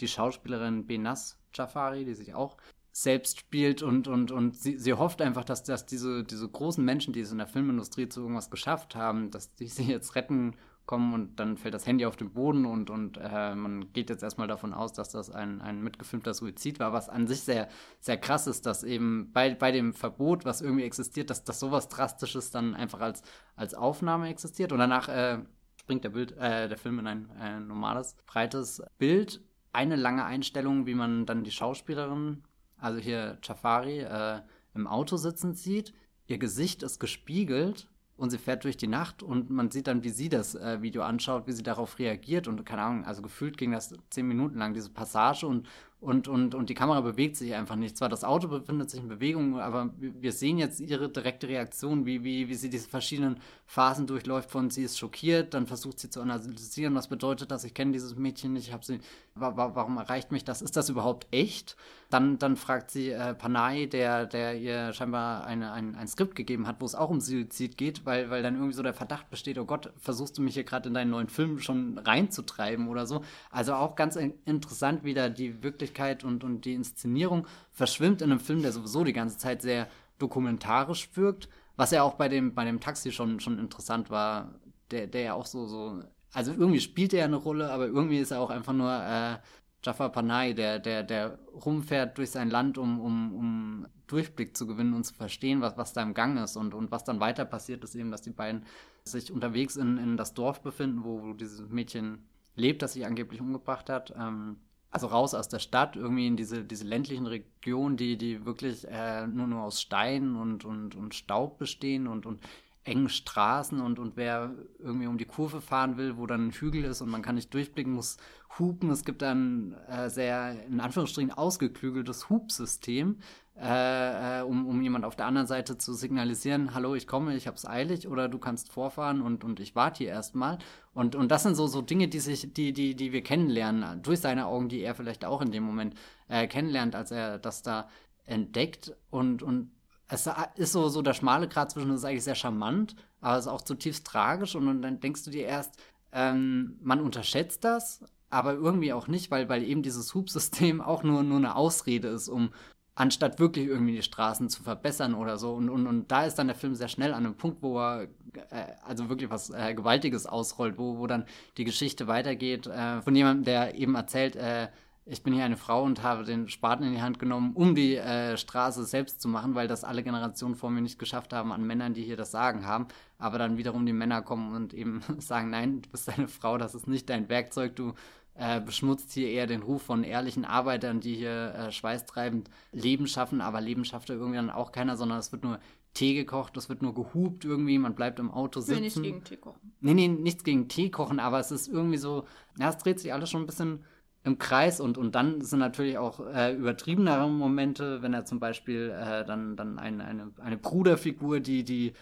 B: die Schauspielerin Benas Jafari, die sich auch selbst spielt und, und, und sie, sie hofft einfach, dass, dass diese, diese großen Menschen, die es in der Filmindustrie zu irgendwas geschafft haben, dass die sie jetzt retten kommen und dann fällt das Handy auf den Boden und, und äh, man geht jetzt erstmal davon aus, dass das ein, ein mitgefilmter Suizid war, was an sich sehr, sehr krass ist, dass eben bei, bei dem Verbot, was irgendwie existiert, dass, dass sowas Drastisches dann einfach als, als Aufnahme existiert und danach äh, springt der, Bild, äh, der Film in ein äh, normales, breites Bild. Eine lange Einstellung, wie man dann die Schauspielerin, also hier Chafari, äh, im Auto sitzen sieht. Ihr Gesicht ist gespiegelt und sie fährt durch die Nacht und man sieht dann, wie sie das äh, Video anschaut, wie sie darauf reagiert und keine Ahnung, also gefühlt ging das zehn Minuten lang, diese Passage und und, und, und die Kamera bewegt sich einfach nicht. Zwar das Auto befindet sich in Bewegung, aber wir sehen jetzt ihre direkte Reaktion, wie, wie, wie sie diese verschiedenen Phasen durchläuft von sie ist schockiert, dann versucht sie zu analysieren, was bedeutet das, ich kenne dieses Mädchen nicht, ich habe sie, warum erreicht mich das, ist das überhaupt echt? Dann, dann fragt sie äh, Panay, der, der ihr scheinbar eine, ein, ein Skript gegeben hat, wo es auch um Suizid geht, weil, weil dann irgendwie so der Verdacht besteht, oh Gott, versuchst du mich hier gerade in deinen neuen Film schon reinzutreiben oder so. Also auch ganz interessant, wie da die Wirklichkeit und, und die Inszenierung verschwimmt in einem Film, der sowieso die ganze Zeit sehr dokumentarisch wirkt, was ja auch bei dem, bei dem Taxi schon, schon interessant war, der, der ja auch so, so, also irgendwie spielt er eine Rolle, aber irgendwie ist er auch einfach nur äh, Jafar Panay, der, der, der rumfährt durch sein Land, um, um, um Durchblick zu gewinnen und zu verstehen, was, was da im Gang ist. Und, und was dann weiter passiert, ist eben, dass die beiden sich unterwegs in, in das Dorf befinden, wo, wo dieses Mädchen lebt, das sich angeblich umgebracht hat. Ähm, also raus aus der Stadt, irgendwie in diese, diese ländlichen Regionen, die, die wirklich äh, nur, nur aus Stein und, und, und Staub bestehen und, und engen Straßen und, und wer irgendwie um die Kurve fahren will, wo dann ein Hügel ist und man kann nicht durchblicken, muss hupen. Es gibt ein äh, sehr, in Anführungsstrichen, ausgeklügeltes Hubsystem, äh, äh, um, um jemand auf der anderen Seite zu signalisieren, hallo, ich komme, ich hab's eilig oder du kannst vorfahren und, und ich warte hier erstmal. Und, und das sind so, so Dinge, die sich, die, die, die wir kennenlernen, durch seine Augen, die er vielleicht auch in dem Moment äh, kennenlernt, als er das da entdeckt und, und es ist so, so der schmale Grat zwischen, das ist eigentlich sehr charmant, aber es ist auch zutiefst tragisch und, und dann denkst du dir erst, ähm, man unterschätzt das, aber irgendwie auch nicht, weil, weil eben dieses Hubsystem auch nur, nur eine Ausrede ist, um anstatt wirklich irgendwie die Straßen zu verbessern oder so. Und, und, und da ist dann der Film sehr schnell an einem Punkt, wo er äh, also wirklich was äh, Gewaltiges ausrollt, wo, wo dann die Geschichte weitergeht äh, von jemandem, der eben erzählt, äh, ich bin hier eine Frau und habe den Spaten in die Hand genommen, um die äh, Straße selbst zu machen, weil das alle Generationen vor mir nicht geschafft haben an Männern, die hier das Sagen haben. Aber dann wiederum die Männer kommen und eben sagen, nein, du bist eine Frau, das ist nicht dein Werkzeug, du äh, beschmutzt hier eher den Ruf von ehrlichen Arbeitern, die hier äh, schweißtreibend Leben schaffen, aber Leben schafft ja irgendwie dann auch keiner, sondern es wird nur Tee gekocht, es wird nur gehupt irgendwie, man bleibt im Auto sitzen. Nee,
A: nichts gegen Tee kochen.
B: Nee, nee, nichts gegen Tee kochen, aber es ist irgendwie so, ja, es dreht sich alles schon ein bisschen im Kreis und, und dann sind natürlich auch äh, übertriebenere Momente, wenn er zum Beispiel äh, dann, dann ein, eine, eine Bruderfigur, die, die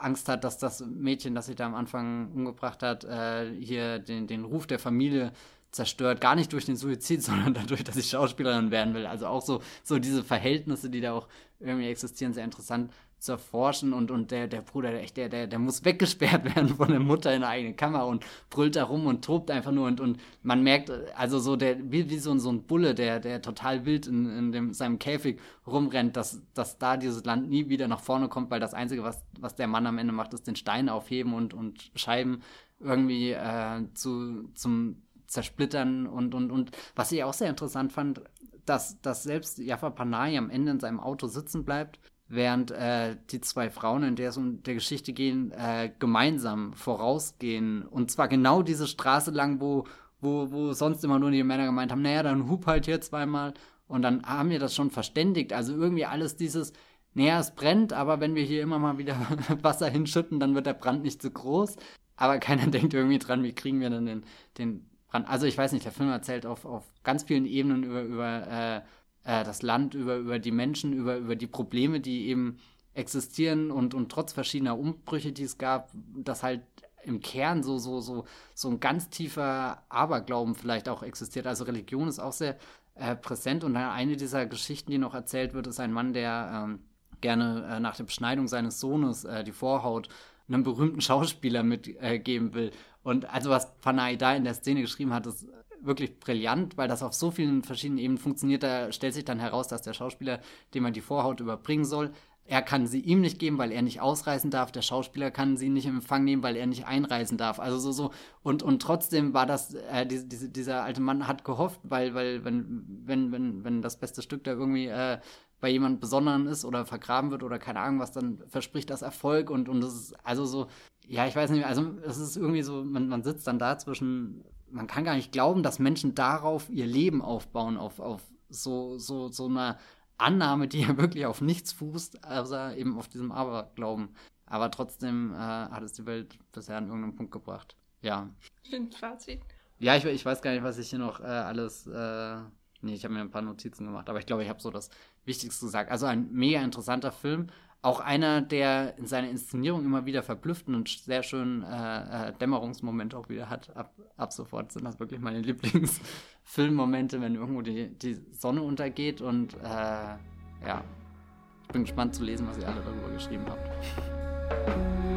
B: Angst hat, dass das Mädchen, das sich da am Anfang umgebracht hat, äh, hier den, den Ruf der Familie zerstört, gar nicht durch den Suizid, sondern dadurch, dass ich Schauspielerin werden will. Also auch so, so diese Verhältnisse, die da auch irgendwie existieren, sehr interessant zu erforschen und, und der, der Bruder, der, der, der, der muss weggesperrt werden von der Mutter in eine eigene Kammer und brüllt da rum und tobt einfach nur und, und man merkt, also so der, wie, wie so, so ein Bulle, der, der total wild in, in dem, seinem Käfig rumrennt, dass, dass da dieses Land nie wieder nach vorne kommt, weil das Einzige, was, was der Mann am Ende macht, ist den Stein aufheben und, und Scheiben irgendwie äh, zu, zum Zersplittern und, und, und was ich auch sehr interessant fand, dass, dass selbst Jaffa Panay am Ende in seinem Auto sitzen bleibt während äh, die zwei Frauen, in der es um der Geschichte gehen, äh, gemeinsam vorausgehen. Und zwar genau diese Straße lang, wo, wo, wo sonst immer nur die Männer gemeint haben, naja, dann hup halt hier zweimal. Und dann haben wir das schon verständigt. Also irgendwie alles dieses, naja, es brennt, aber wenn wir hier immer mal wieder Wasser hinschütten, dann wird der Brand nicht so groß. Aber keiner denkt irgendwie dran, wie kriegen wir denn den, den Brand. Also ich weiß nicht, der Film erzählt auf, auf ganz vielen Ebenen über, über äh, äh, das Land, über, über die Menschen, über, über die Probleme, die eben existieren und, und trotz verschiedener Umbrüche, die es gab, dass halt im Kern so, so, so, so ein ganz tiefer Aberglauben vielleicht auch existiert. Also Religion ist auch sehr äh, präsent und eine dieser Geschichten, die noch erzählt wird, ist ein Mann, der ähm, gerne äh, nach der Beschneidung seines Sohnes äh, die Vorhaut einem berühmten Schauspieler mitgeben will. Und also was Panay da in der Szene geschrieben hat, ist wirklich brillant, weil das auf so vielen verschiedenen Ebenen funktioniert. Da stellt sich dann heraus, dass der Schauspieler, dem man die Vorhaut überbringen soll, er kann sie ihm nicht geben, weil er nicht ausreisen darf. Der Schauspieler kann sie nicht in Empfang nehmen, weil er nicht einreisen darf. Also so, so. Und, und trotzdem war das, äh, die, die, dieser alte Mann hat gehofft, weil, weil, wenn, wenn, wenn, wenn das beste Stück da irgendwie äh, bei jemand Besonderen ist oder vergraben wird oder keine Ahnung was, dann verspricht das Erfolg und, und das ist also so, ja, ich weiß nicht, also es ist irgendwie so, man, man sitzt dann da zwischen man kann gar nicht glauben, dass Menschen darauf ihr Leben aufbauen, auf, auf so, so, so einer Annahme, die ja wirklich auf nichts fußt, außer eben auf diesem Aberglauben. Aber trotzdem äh, hat es die Welt bisher an irgendeinem Punkt gebracht. Ja.
A: Stimmt, Fazit.
B: Ja, ich, ich weiß gar nicht, was ich hier noch äh, alles. Äh, nee, ich habe mir ein paar Notizen gemacht, aber ich glaube, ich habe so das Wichtigste gesagt. Also ein mega interessanter Film, auch einer, der in seiner Inszenierung immer wieder verblüfften und sehr schönen äh, äh, Dämmerungsmomente auch wieder hat. Ab, ab sofort sind das wirklich meine Lieblingsfilmmomente, wenn irgendwo die, die Sonne untergeht. Und äh, ja, ich bin gespannt zu lesen, was ihr alle darüber geschrieben habt.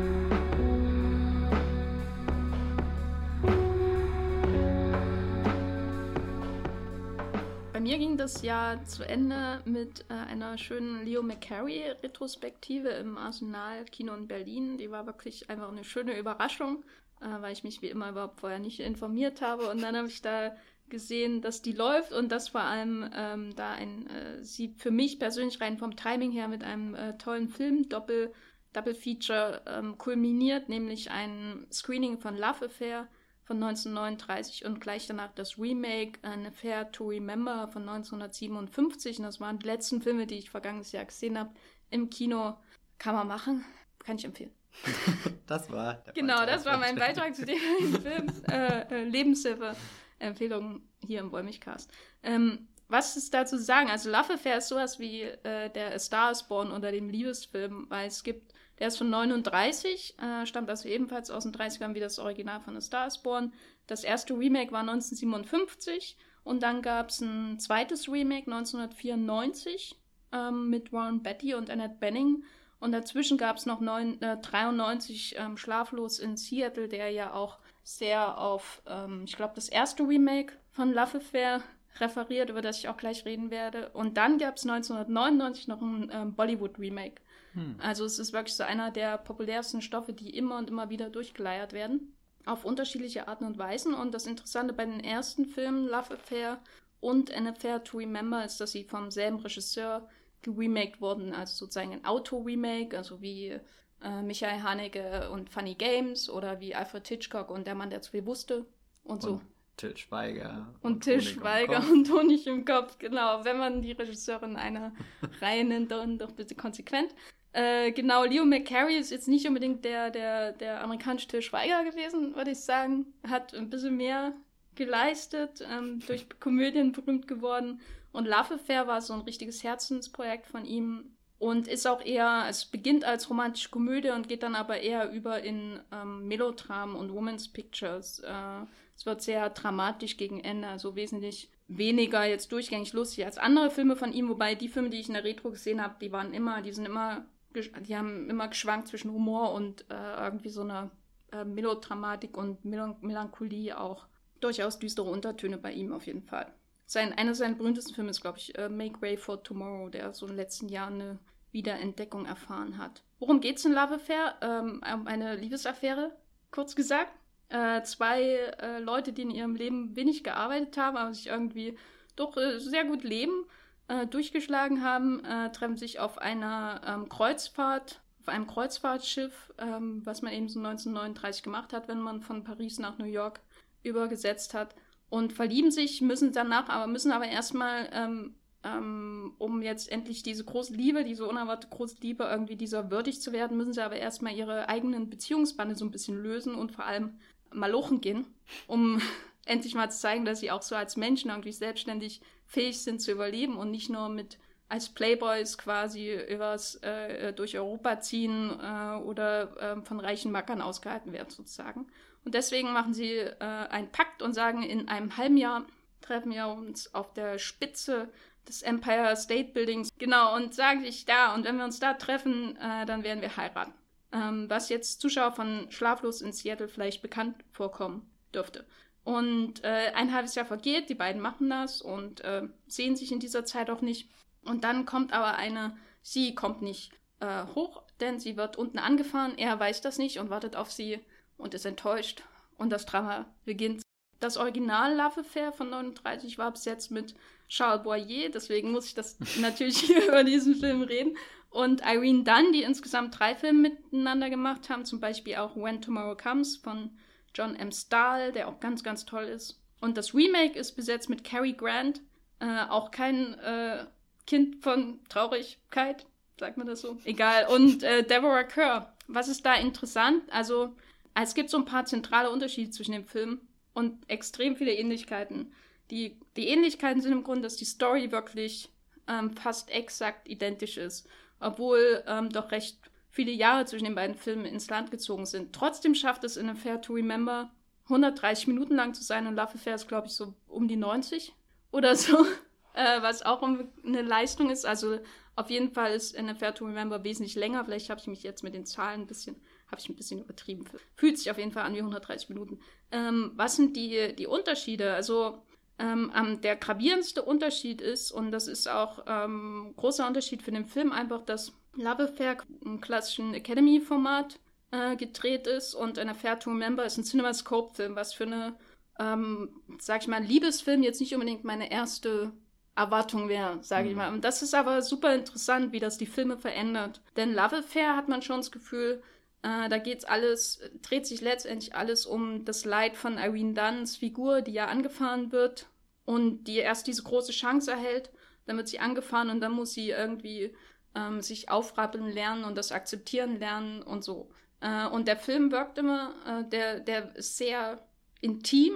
A: Mir ging das Jahr zu Ende mit äh, einer schönen Leo McCarey-Retrospektive im Arsenal Kino in Berlin. Die war wirklich einfach eine schöne Überraschung, äh, weil ich mich wie immer überhaupt vorher nicht informiert habe. Und dann habe ich da gesehen, dass die läuft und dass vor allem ähm, da ein, äh, sie für mich persönlich rein vom Timing her mit einem äh, tollen Film, Doppel, Double Feature, ähm, kulminiert, nämlich ein Screening von Love Affair von 1939 und gleich danach das Remake An Affair to Remember von 1957. Und das waren die letzten Filme, die ich vergangenes Jahr gesehen habe im Kino. Kann man machen, kann ich empfehlen.
B: das war.
A: genau, das war mein Beitrag zu dem Film. Äh, äh, Lebenshilfe-Empfehlungen hier im Wollmilchcast. Ähm, was ist dazu zu sagen? Also Love Affair ist sowas wie äh, der A Star is Born unter dem Liebesfilm, weil es gibt, der ist von 39, äh, stammt also ebenfalls aus den 30ern wie das Original von A Star is Born. Das erste Remake war 1957 und dann gab es ein zweites Remake 1994 ähm, mit Warren Betty und Annette Benning. Und dazwischen gab es noch neun, äh, 93 ähm, Schlaflos in Seattle, der ja auch sehr auf, ähm, ich glaube, das erste Remake von Love Affair referiert, über das ich auch gleich reden werde. Und dann gab es 1999 noch ein ähm, Bollywood-Remake. Hm. Also es ist wirklich so einer der populärsten Stoffe, die immer und immer wieder durchgeleiert werden. Auf unterschiedliche Arten und Weisen. Und das Interessante bei den ersten Filmen, Love Affair und An Affair to Remember, ist, dass sie vom selben Regisseur geremaked wurden. Also sozusagen ein Auto-Remake, also wie äh, Michael Haneke und Funny Games oder wie Alfred Hitchcock und Der Mann, der zu viel wusste und, und so.
B: Till Schweiger.
A: Und, und Till Schweiger und Honig im Kopf, genau. Wenn man die Regisseurin einer Reihe nennt, dann doch bitte konsequent. Äh, genau, Leo McCarey ist jetzt nicht unbedingt der, der, der amerikanische Till Schweiger gewesen, würde ich sagen. Hat ein bisschen mehr geleistet, ähm, durch Komödien berühmt geworden. Und Love Affair war so ein richtiges Herzensprojekt von ihm und ist auch eher, es beginnt als romantische Komödie und geht dann aber eher über in ähm, Melodram und Women's Pictures. Äh, es wird sehr dramatisch gegen Ende, also wesentlich weniger jetzt durchgängig lustig als andere Filme von ihm, wobei die Filme, die ich in der Retro gesehen habe, die waren immer, die sind immer, die haben immer geschwankt zwischen Humor und äh, irgendwie so einer äh, Melodramatik und Mel Melancholie auch. Durchaus düstere Untertöne bei ihm auf jeden Fall. Sein, einer seiner berühmtesten Filme ist, glaube ich, uh, Make Way for Tomorrow, der so in den letzten Jahren eine Wiederentdeckung erfahren hat. Worum geht es in Love Affair? Ähm, um eine Liebesaffäre, kurz gesagt äh, zwei äh, Leute, die in ihrem Leben wenig gearbeitet haben, aber sich irgendwie doch äh, sehr gut leben, äh, durchgeschlagen haben, äh, treffen sich auf einer ähm, Kreuzfahrt, auf einem Kreuzfahrtschiff, ähm, was man eben so 1939 gemacht hat, wenn man von Paris nach New York übergesetzt hat und verlieben sich, müssen danach aber müssen aber erstmal ähm, ähm, um jetzt endlich diese große Liebe, diese unerwartete große Liebe irgendwie dieser würdig zu werden, müssen sie aber erstmal ihre eigenen Beziehungsbande so ein bisschen lösen und vor allem malochen gehen, um endlich mal zu zeigen, dass sie auch so als Menschen irgendwie selbstständig fähig sind zu überleben und nicht nur mit als Playboys quasi übers, äh, durch Europa ziehen äh, oder äh, von reichen Mackern ausgehalten werden sozusagen. Und deswegen machen sie äh, einen Pakt und sagen, in einem halben Jahr treffen wir uns auf der Spitze des Empire State Buildings. Genau, und sagen sich da, und wenn wir uns da treffen, äh, dann werden wir heiraten ähm, was jetzt Zuschauer von Schlaflos in Seattle vielleicht bekannt vorkommen dürfte. Und äh, ein halbes Jahr vergeht, die beiden machen das und äh, sehen sich in dieser Zeit auch nicht. Und dann kommt aber eine, sie kommt nicht äh, hoch, denn sie wird unten angefahren. Er weiß das nicht und wartet auf sie und ist enttäuscht. Und das Drama beginnt. Das Original Love Affair von 39 war besetzt mit Charles Boyer, deswegen muss ich das natürlich hier über diesen Film reden und Irene Dunn, die insgesamt drei Filme miteinander gemacht haben, zum Beispiel auch When Tomorrow Comes von John M. Stahl, der auch ganz, ganz toll ist. Und das Remake ist besetzt mit Cary Grant, äh, auch kein äh, Kind von Traurigkeit, sagt man das so? Egal. Und äh, Deborah Kerr. Was ist da interessant? Also, es gibt so ein paar zentrale Unterschiede zwischen dem Film und extrem viele Ähnlichkeiten. Die, die Ähnlichkeiten sind im Grunde, dass die Story wirklich ähm, fast exakt identisch ist obwohl ähm, doch recht viele Jahre zwischen den beiden Filmen ins Land gezogen sind. Trotzdem schafft es in Affair to Remember 130 Minuten lang zu sein und Love Affair ist, glaube ich, so um die 90 oder so, äh, was auch eine Leistung ist. Also auf jeden Fall ist in Affair to Remember wesentlich länger. Vielleicht habe ich mich jetzt mit den Zahlen ein bisschen, habe ich ein bisschen übertrieben. Fühlt sich auf jeden Fall an wie 130 Minuten. Ähm, was sind die, die Unterschiede? Also ähm, der gravierendste Unterschied ist, und das ist auch ähm, großer Unterschied für den Film, einfach, dass Love Affair im klassischen Academy-Format äh, gedreht ist und An Affair to Remember ist ein CinemaScope-Film, was für eine, ähm, sag ich mal, Liebesfilm jetzt nicht unbedingt meine erste Erwartung wäre, sage mhm. ich mal. Und das ist aber super interessant, wie das die Filme verändert. Denn Love Affair hat man schon das Gefühl, äh, da geht's alles, dreht sich letztendlich alles um das Leid von Irene Dunns Figur, die ja angefahren wird und die erst diese große Chance erhält. Dann wird sie angefahren und dann muss sie irgendwie ähm, sich aufrappeln lernen und das akzeptieren lernen und so. Äh, und der Film wirkt immer, äh, der, der ist sehr intim,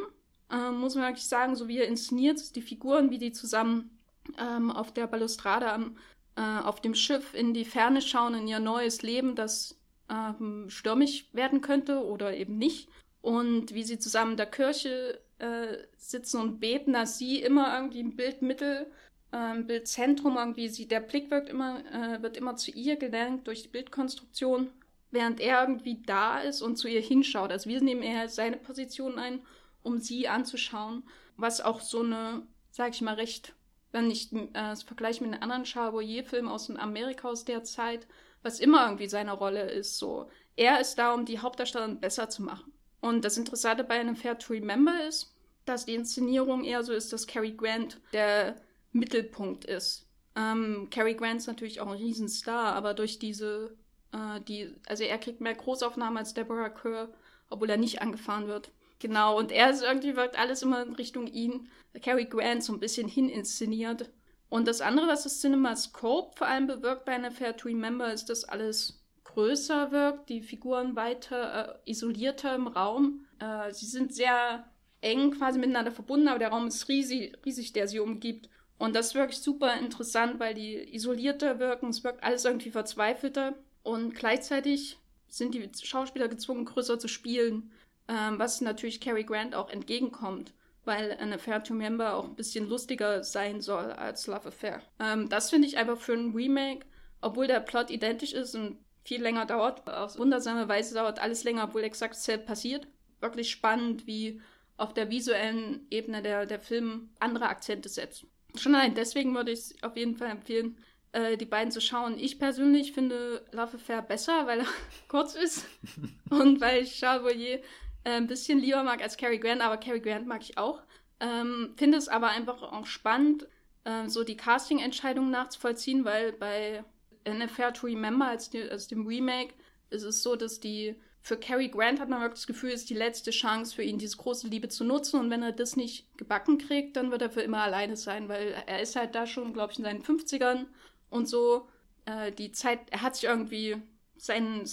A: äh, muss man wirklich sagen, so wie er inszeniert die Figuren, wie die zusammen ähm, auf der Balustrade am, äh, auf dem Schiff in die Ferne schauen, in ihr neues Leben, das ähm, stürmig werden könnte oder eben nicht. Und wie sie zusammen in der Kirche äh, sitzen und beten, dass sie immer irgendwie im Bildmittel, äh, im Bildzentrum irgendwie, sie, der Blick wird immer, äh, wird immer zu ihr gelenkt durch die Bildkonstruktion, während er irgendwie da ist und zu ihr hinschaut. Also wir nehmen eher seine Position ein, um sie anzuschauen, was auch so eine, sag ich mal, recht, wenn ich äh, das vergleiche mit einem anderen Charbonnier-Film aus Amerika aus der Zeit, was immer irgendwie seine Rolle ist, so. Er ist da, um die Hauptdarstellerin besser zu machen. Und das Interessante bei einem Fair to Remember ist, dass die Inszenierung eher so ist, dass Cary Grant der Mittelpunkt ist. Ähm, Cary Grant ist natürlich auch ein Riesenstar, aber durch diese, äh, die, also er kriegt mehr Großaufnahmen als Deborah Kerr, obwohl er nicht angefahren wird. Genau, und er ist irgendwie wirkt alles immer in Richtung ihn, Cary Grant so ein bisschen hin inszeniert. Und das andere, was das CinemaScope vor allem bewirkt bei einer Fair to Remember, ist, dass alles größer wirkt, die Figuren weiter äh, isolierter im Raum. Äh, sie sind sehr eng quasi miteinander verbunden, aber der Raum ist riesig, riesig, der sie umgibt. Und das ist wirklich super interessant, weil die isolierter wirken, es wirkt alles irgendwie verzweifelter und gleichzeitig sind die Schauspieler gezwungen, größer zu spielen, ähm, was natürlich Cary Grant auch entgegenkommt, weil eine Affair to Remember auch ein bisschen lustiger sein soll als Love Affair. Ähm, das finde ich einfach für ein Remake, obwohl der Plot identisch ist und viel länger dauert. Auf wundersame Weise dauert alles länger, obwohl exakt dasselbe passiert. Wirklich spannend, wie auf der visuellen Ebene der, der Film andere Akzente setzt. Schon allein deswegen würde ich es auf jeden Fall empfehlen, äh, die beiden zu schauen. Ich persönlich finde Love Affair besser, weil er kurz ist und weil ich Charles Boyer äh, ein bisschen lieber mag als Cary Grant, aber Cary Grant mag ich auch. Ähm, finde es aber einfach auch spannend, äh, so die Casting-Entscheidungen nachzuvollziehen, weil bei in A Fair to Remember als, als dem Remake ist es so, dass die für Cary Grant hat man wirklich das Gefühl, ist die letzte Chance für ihn, diese große Liebe zu nutzen. Und wenn er das nicht gebacken kriegt, dann wird er für immer alleine sein, weil er ist halt da schon, glaube ich, in seinen 50ern und so. Äh, die Zeit, er hat sich irgendwie sein,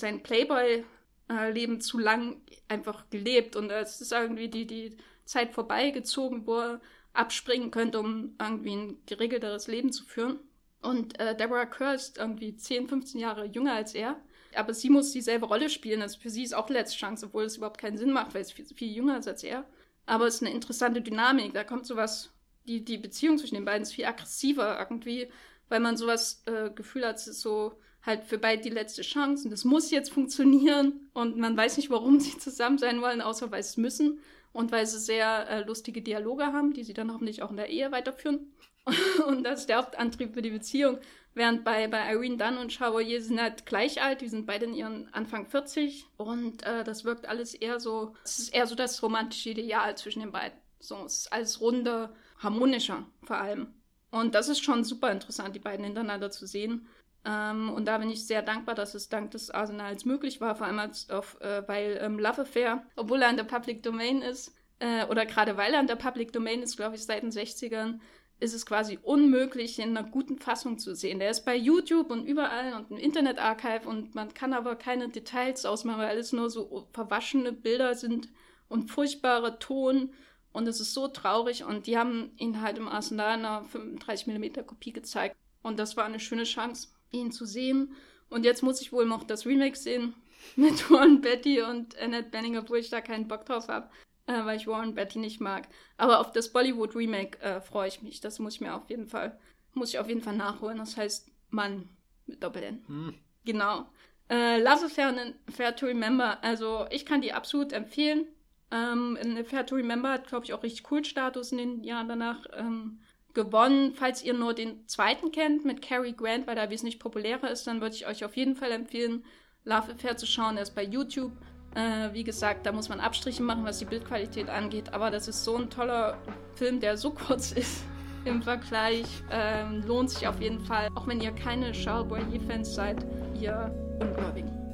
A: sein Playboy-Leben zu lang einfach gelebt und es ist irgendwie die, die Zeit vorbeigezogen, wo er abspringen könnte, um irgendwie ein geregelteres Leben zu führen. Und äh, Deborah Kerr ist irgendwie 10, 15 Jahre jünger als er. Aber sie muss dieselbe Rolle spielen. Also für sie ist auch letzte Chance, obwohl es überhaupt keinen Sinn macht, weil sie viel, viel jünger ist als er. Aber es ist eine interessante Dynamik. Da kommt sowas, die, die Beziehung zwischen den beiden ist viel aggressiver irgendwie, weil man sowas äh, Gefühl hat, es ist so halt für beide die letzte Chance und es muss jetzt funktionieren und man weiß nicht, warum sie zusammen sein wollen, außer weil sie es müssen und weil sie sehr äh, lustige Dialoge haben, die sie dann hoffentlich auch in der Ehe weiterführen. und das ist der Hauptantrieb für die Beziehung. Während bei, bei Irene Dunn und Chavoyer sind halt gleich alt, die sind beide in ihren Anfang 40 und äh, das wirkt alles eher so, es ist eher so das romantische Ideal zwischen den beiden. So, es ist alles runder, harmonischer vor allem. Und das ist schon super interessant, die beiden hintereinander zu sehen. Ähm, und da bin ich sehr dankbar, dass es dank des Arsenals möglich war, vor allem als auf, äh, weil ähm, Love Affair, obwohl er in der Public Domain ist, äh, oder gerade weil er in der Public Domain ist, glaube ich, seit den 60ern, ist es quasi unmöglich, in einer guten Fassung zu sehen. Der ist bei YouTube und überall und im Internetarchive und man kann aber keine Details ausmachen, weil alles nur so verwaschene Bilder sind und furchtbare Ton. Und es ist so traurig und die haben ihn halt im Arsenal in einer 35mm Kopie gezeigt. Und das war eine schöne Chance, ihn zu sehen. Und jetzt muss ich wohl noch das Remake sehen mit Warren Betty und Annette Benning, obwohl ich da keinen Bock drauf habe äh, weil ich Warren Betty nicht mag. Aber auf das Bollywood Remake äh, freue ich mich. Das muss ich mir auf jeden Fall, muss ich auf jeden Fall nachholen. Das heißt Mann mit Doppel-N. Hm. Genau. Äh, Love Affair und Fair to Remember. Also ich kann die absolut empfehlen. Ähm, Fair to Remember hat, glaube ich, auch richtig cool Status in den Jahren danach ähm, gewonnen. Falls ihr nur den zweiten kennt mit Cary Grant, weil der wesentlich populärer ist, dann würde ich euch auf jeden Fall empfehlen, Love Affair zu schauen. Er ist bei YouTube. Äh, wie gesagt, da muss man Abstriche machen, was die Bildqualität angeht. Aber das ist so ein toller Film, der so kurz ist im Vergleich. Ähm, lohnt sich auf jeden Fall. Auch wenn ihr keine Charles Boyer-Fans seid, ihr Ungläubigen.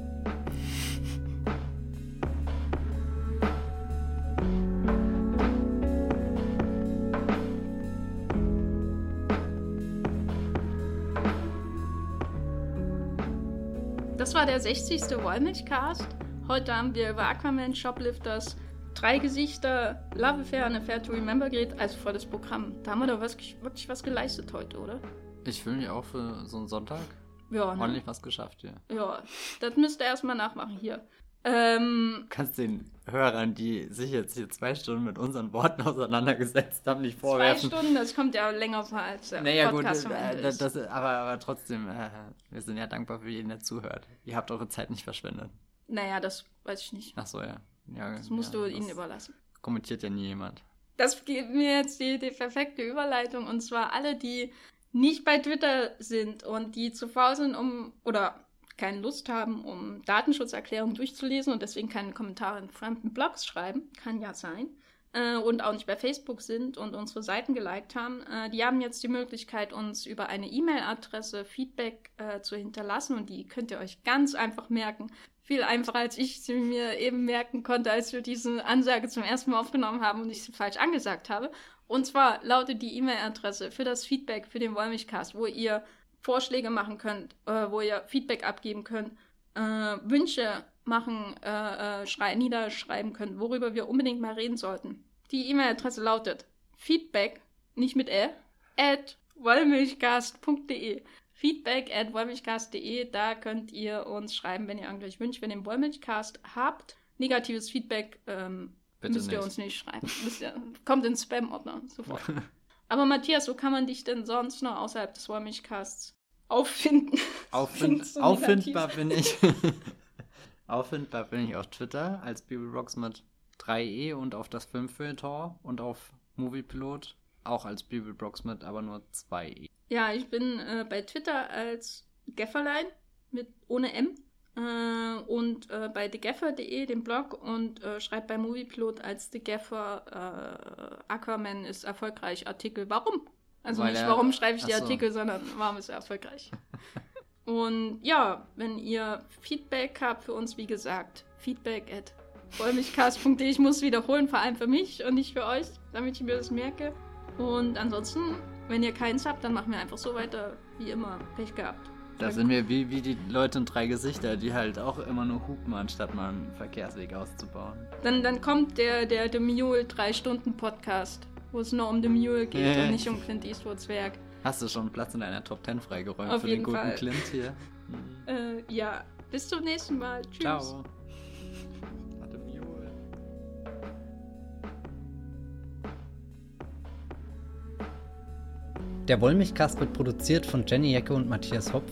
A: War der 60. Wollmilchcast. Heute haben wir über Aquaman, Shoplifters, drei Gesichter, Love Affair, An Affair to Remember geredet, also volles Programm. Da haben wir doch wirklich, wirklich was geleistet heute, oder?
B: Ich fühle mich auch für so einen Sonntag
A: Ja, ne?
B: ordentlich was geschafft hier.
A: Ja, das müsst ihr erstmal nachmachen hier. Ähm,
B: Kannst den Hörern, die sich jetzt hier zwei Stunden mit unseren Worten auseinandergesetzt haben, nicht
A: zwei
B: vorwerfen.
A: Stunden, das kommt ja länger vor als der
B: Naja, gut,
A: Podcast am Ende
B: äh, das, aber, aber trotzdem, äh, wir sind ja dankbar für jeden, der zuhört. Ihr habt eure Zeit nicht verschwendet.
A: Naja, das weiß ich nicht.
B: Ach so, ja. ja
A: Das musst
B: ja,
A: du
B: das
A: ihnen überlassen.
B: Kommentiert ja nie jemand.
A: Das gibt mir jetzt die, die perfekte Überleitung. Und zwar alle, die nicht bei Twitter sind und die zu faul sind, um oder keine Lust haben, um Datenschutzerklärungen durchzulesen und deswegen keine Kommentare in fremden Blogs schreiben, kann ja sein, äh, und auch nicht bei Facebook sind und unsere Seiten geliked haben, äh, die haben jetzt die Möglichkeit, uns über eine E-Mail-Adresse Feedback äh, zu hinterlassen und die könnt ihr euch ganz einfach merken. Viel einfacher, als ich sie mir eben merken konnte, als wir diese Ansage zum ersten Mal aufgenommen haben und ich sie falsch angesagt habe. Und zwar lautet die E-Mail-Adresse für das Feedback für den Wollmilchcast, wo ihr Vorschläge machen könnt, äh, wo ihr Feedback abgeben könnt, äh, Wünsche machen, äh, äh, schrei niederschreiben könnt, worüber wir unbedingt mal reden sollten. Die E-Mail-Adresse lautet feedback, nicht mit Ä, at wollmilchcast.de. Feedback at wollmilchcast.de, da könnt ihr uns schreiben, wenn ihr irgendwelche Wünsche für den Wollmilchcast habt. Negatives Feedback ähm,
B: Bitte
A: müsst ihr
B: nicht.
A: uns nicht schreiben. Ihr, kommt in Spam-Ordner sofort. Aber Matthias, wo kann man dich denn sonst noch außerhalb des Wollmilchcasts auffinden?
B: Auffind,
A: so
B: auffindbar bin ich. auffindbar bin ich auf Twitter als Bibelrocks mit 3e und auf das Filmfilter und auf Moviepilot auch als Bibelrocks mit aber nur E. 2e.
A: Ja, ich bin äh, bei Twitter als Gefferlein mit ohne M äh, und äh, bei thegaffer.de, dem Blog und äh, schreibt bei Moviepilot als thegaffer äh, Aquaman ist erfolgreich Artikel. Warum? Also
B: Weil
A: nicht,
B: er-
A: warum schreibe ich die
B: so.
A: Artikel, sondern warum ist er erfolgreich? und ja, wenn ihr Feedback habt für uns, wie gesagt, feedback at wollmilchcast.de. Ich muss wiederholen, vor allem für mich und nicht für euch, damit ich mir das merke. Und ansonsten, wenn ihr keins habt, dann machen wir einfach so weiter wie immer. Pech gehabt.
B: Da sind wir wie, wie die Leute in drei Gesichter, die halt auch immer nur hupen, anstatt mal einen Verkehrsweg auszubauen.
A: Dann, dann kommt der, der The Mule 3-Stunden-Podcast, wo es nur um The Mule geht und nicht um Clint Eastwoods Werk.
B: Hast du schon Platz in deiner Top 10 freigeräumt
A: Auf
B: für
A: jeden
B: den guten
A: Fall.
B: Clint hier?
A: Äh, ja, bis zum nächsten Mal. Tschüss.
B: Ciao.
C: Der Wollmilchcast wird produziert von Jenny Jecke und Matthias Hopf.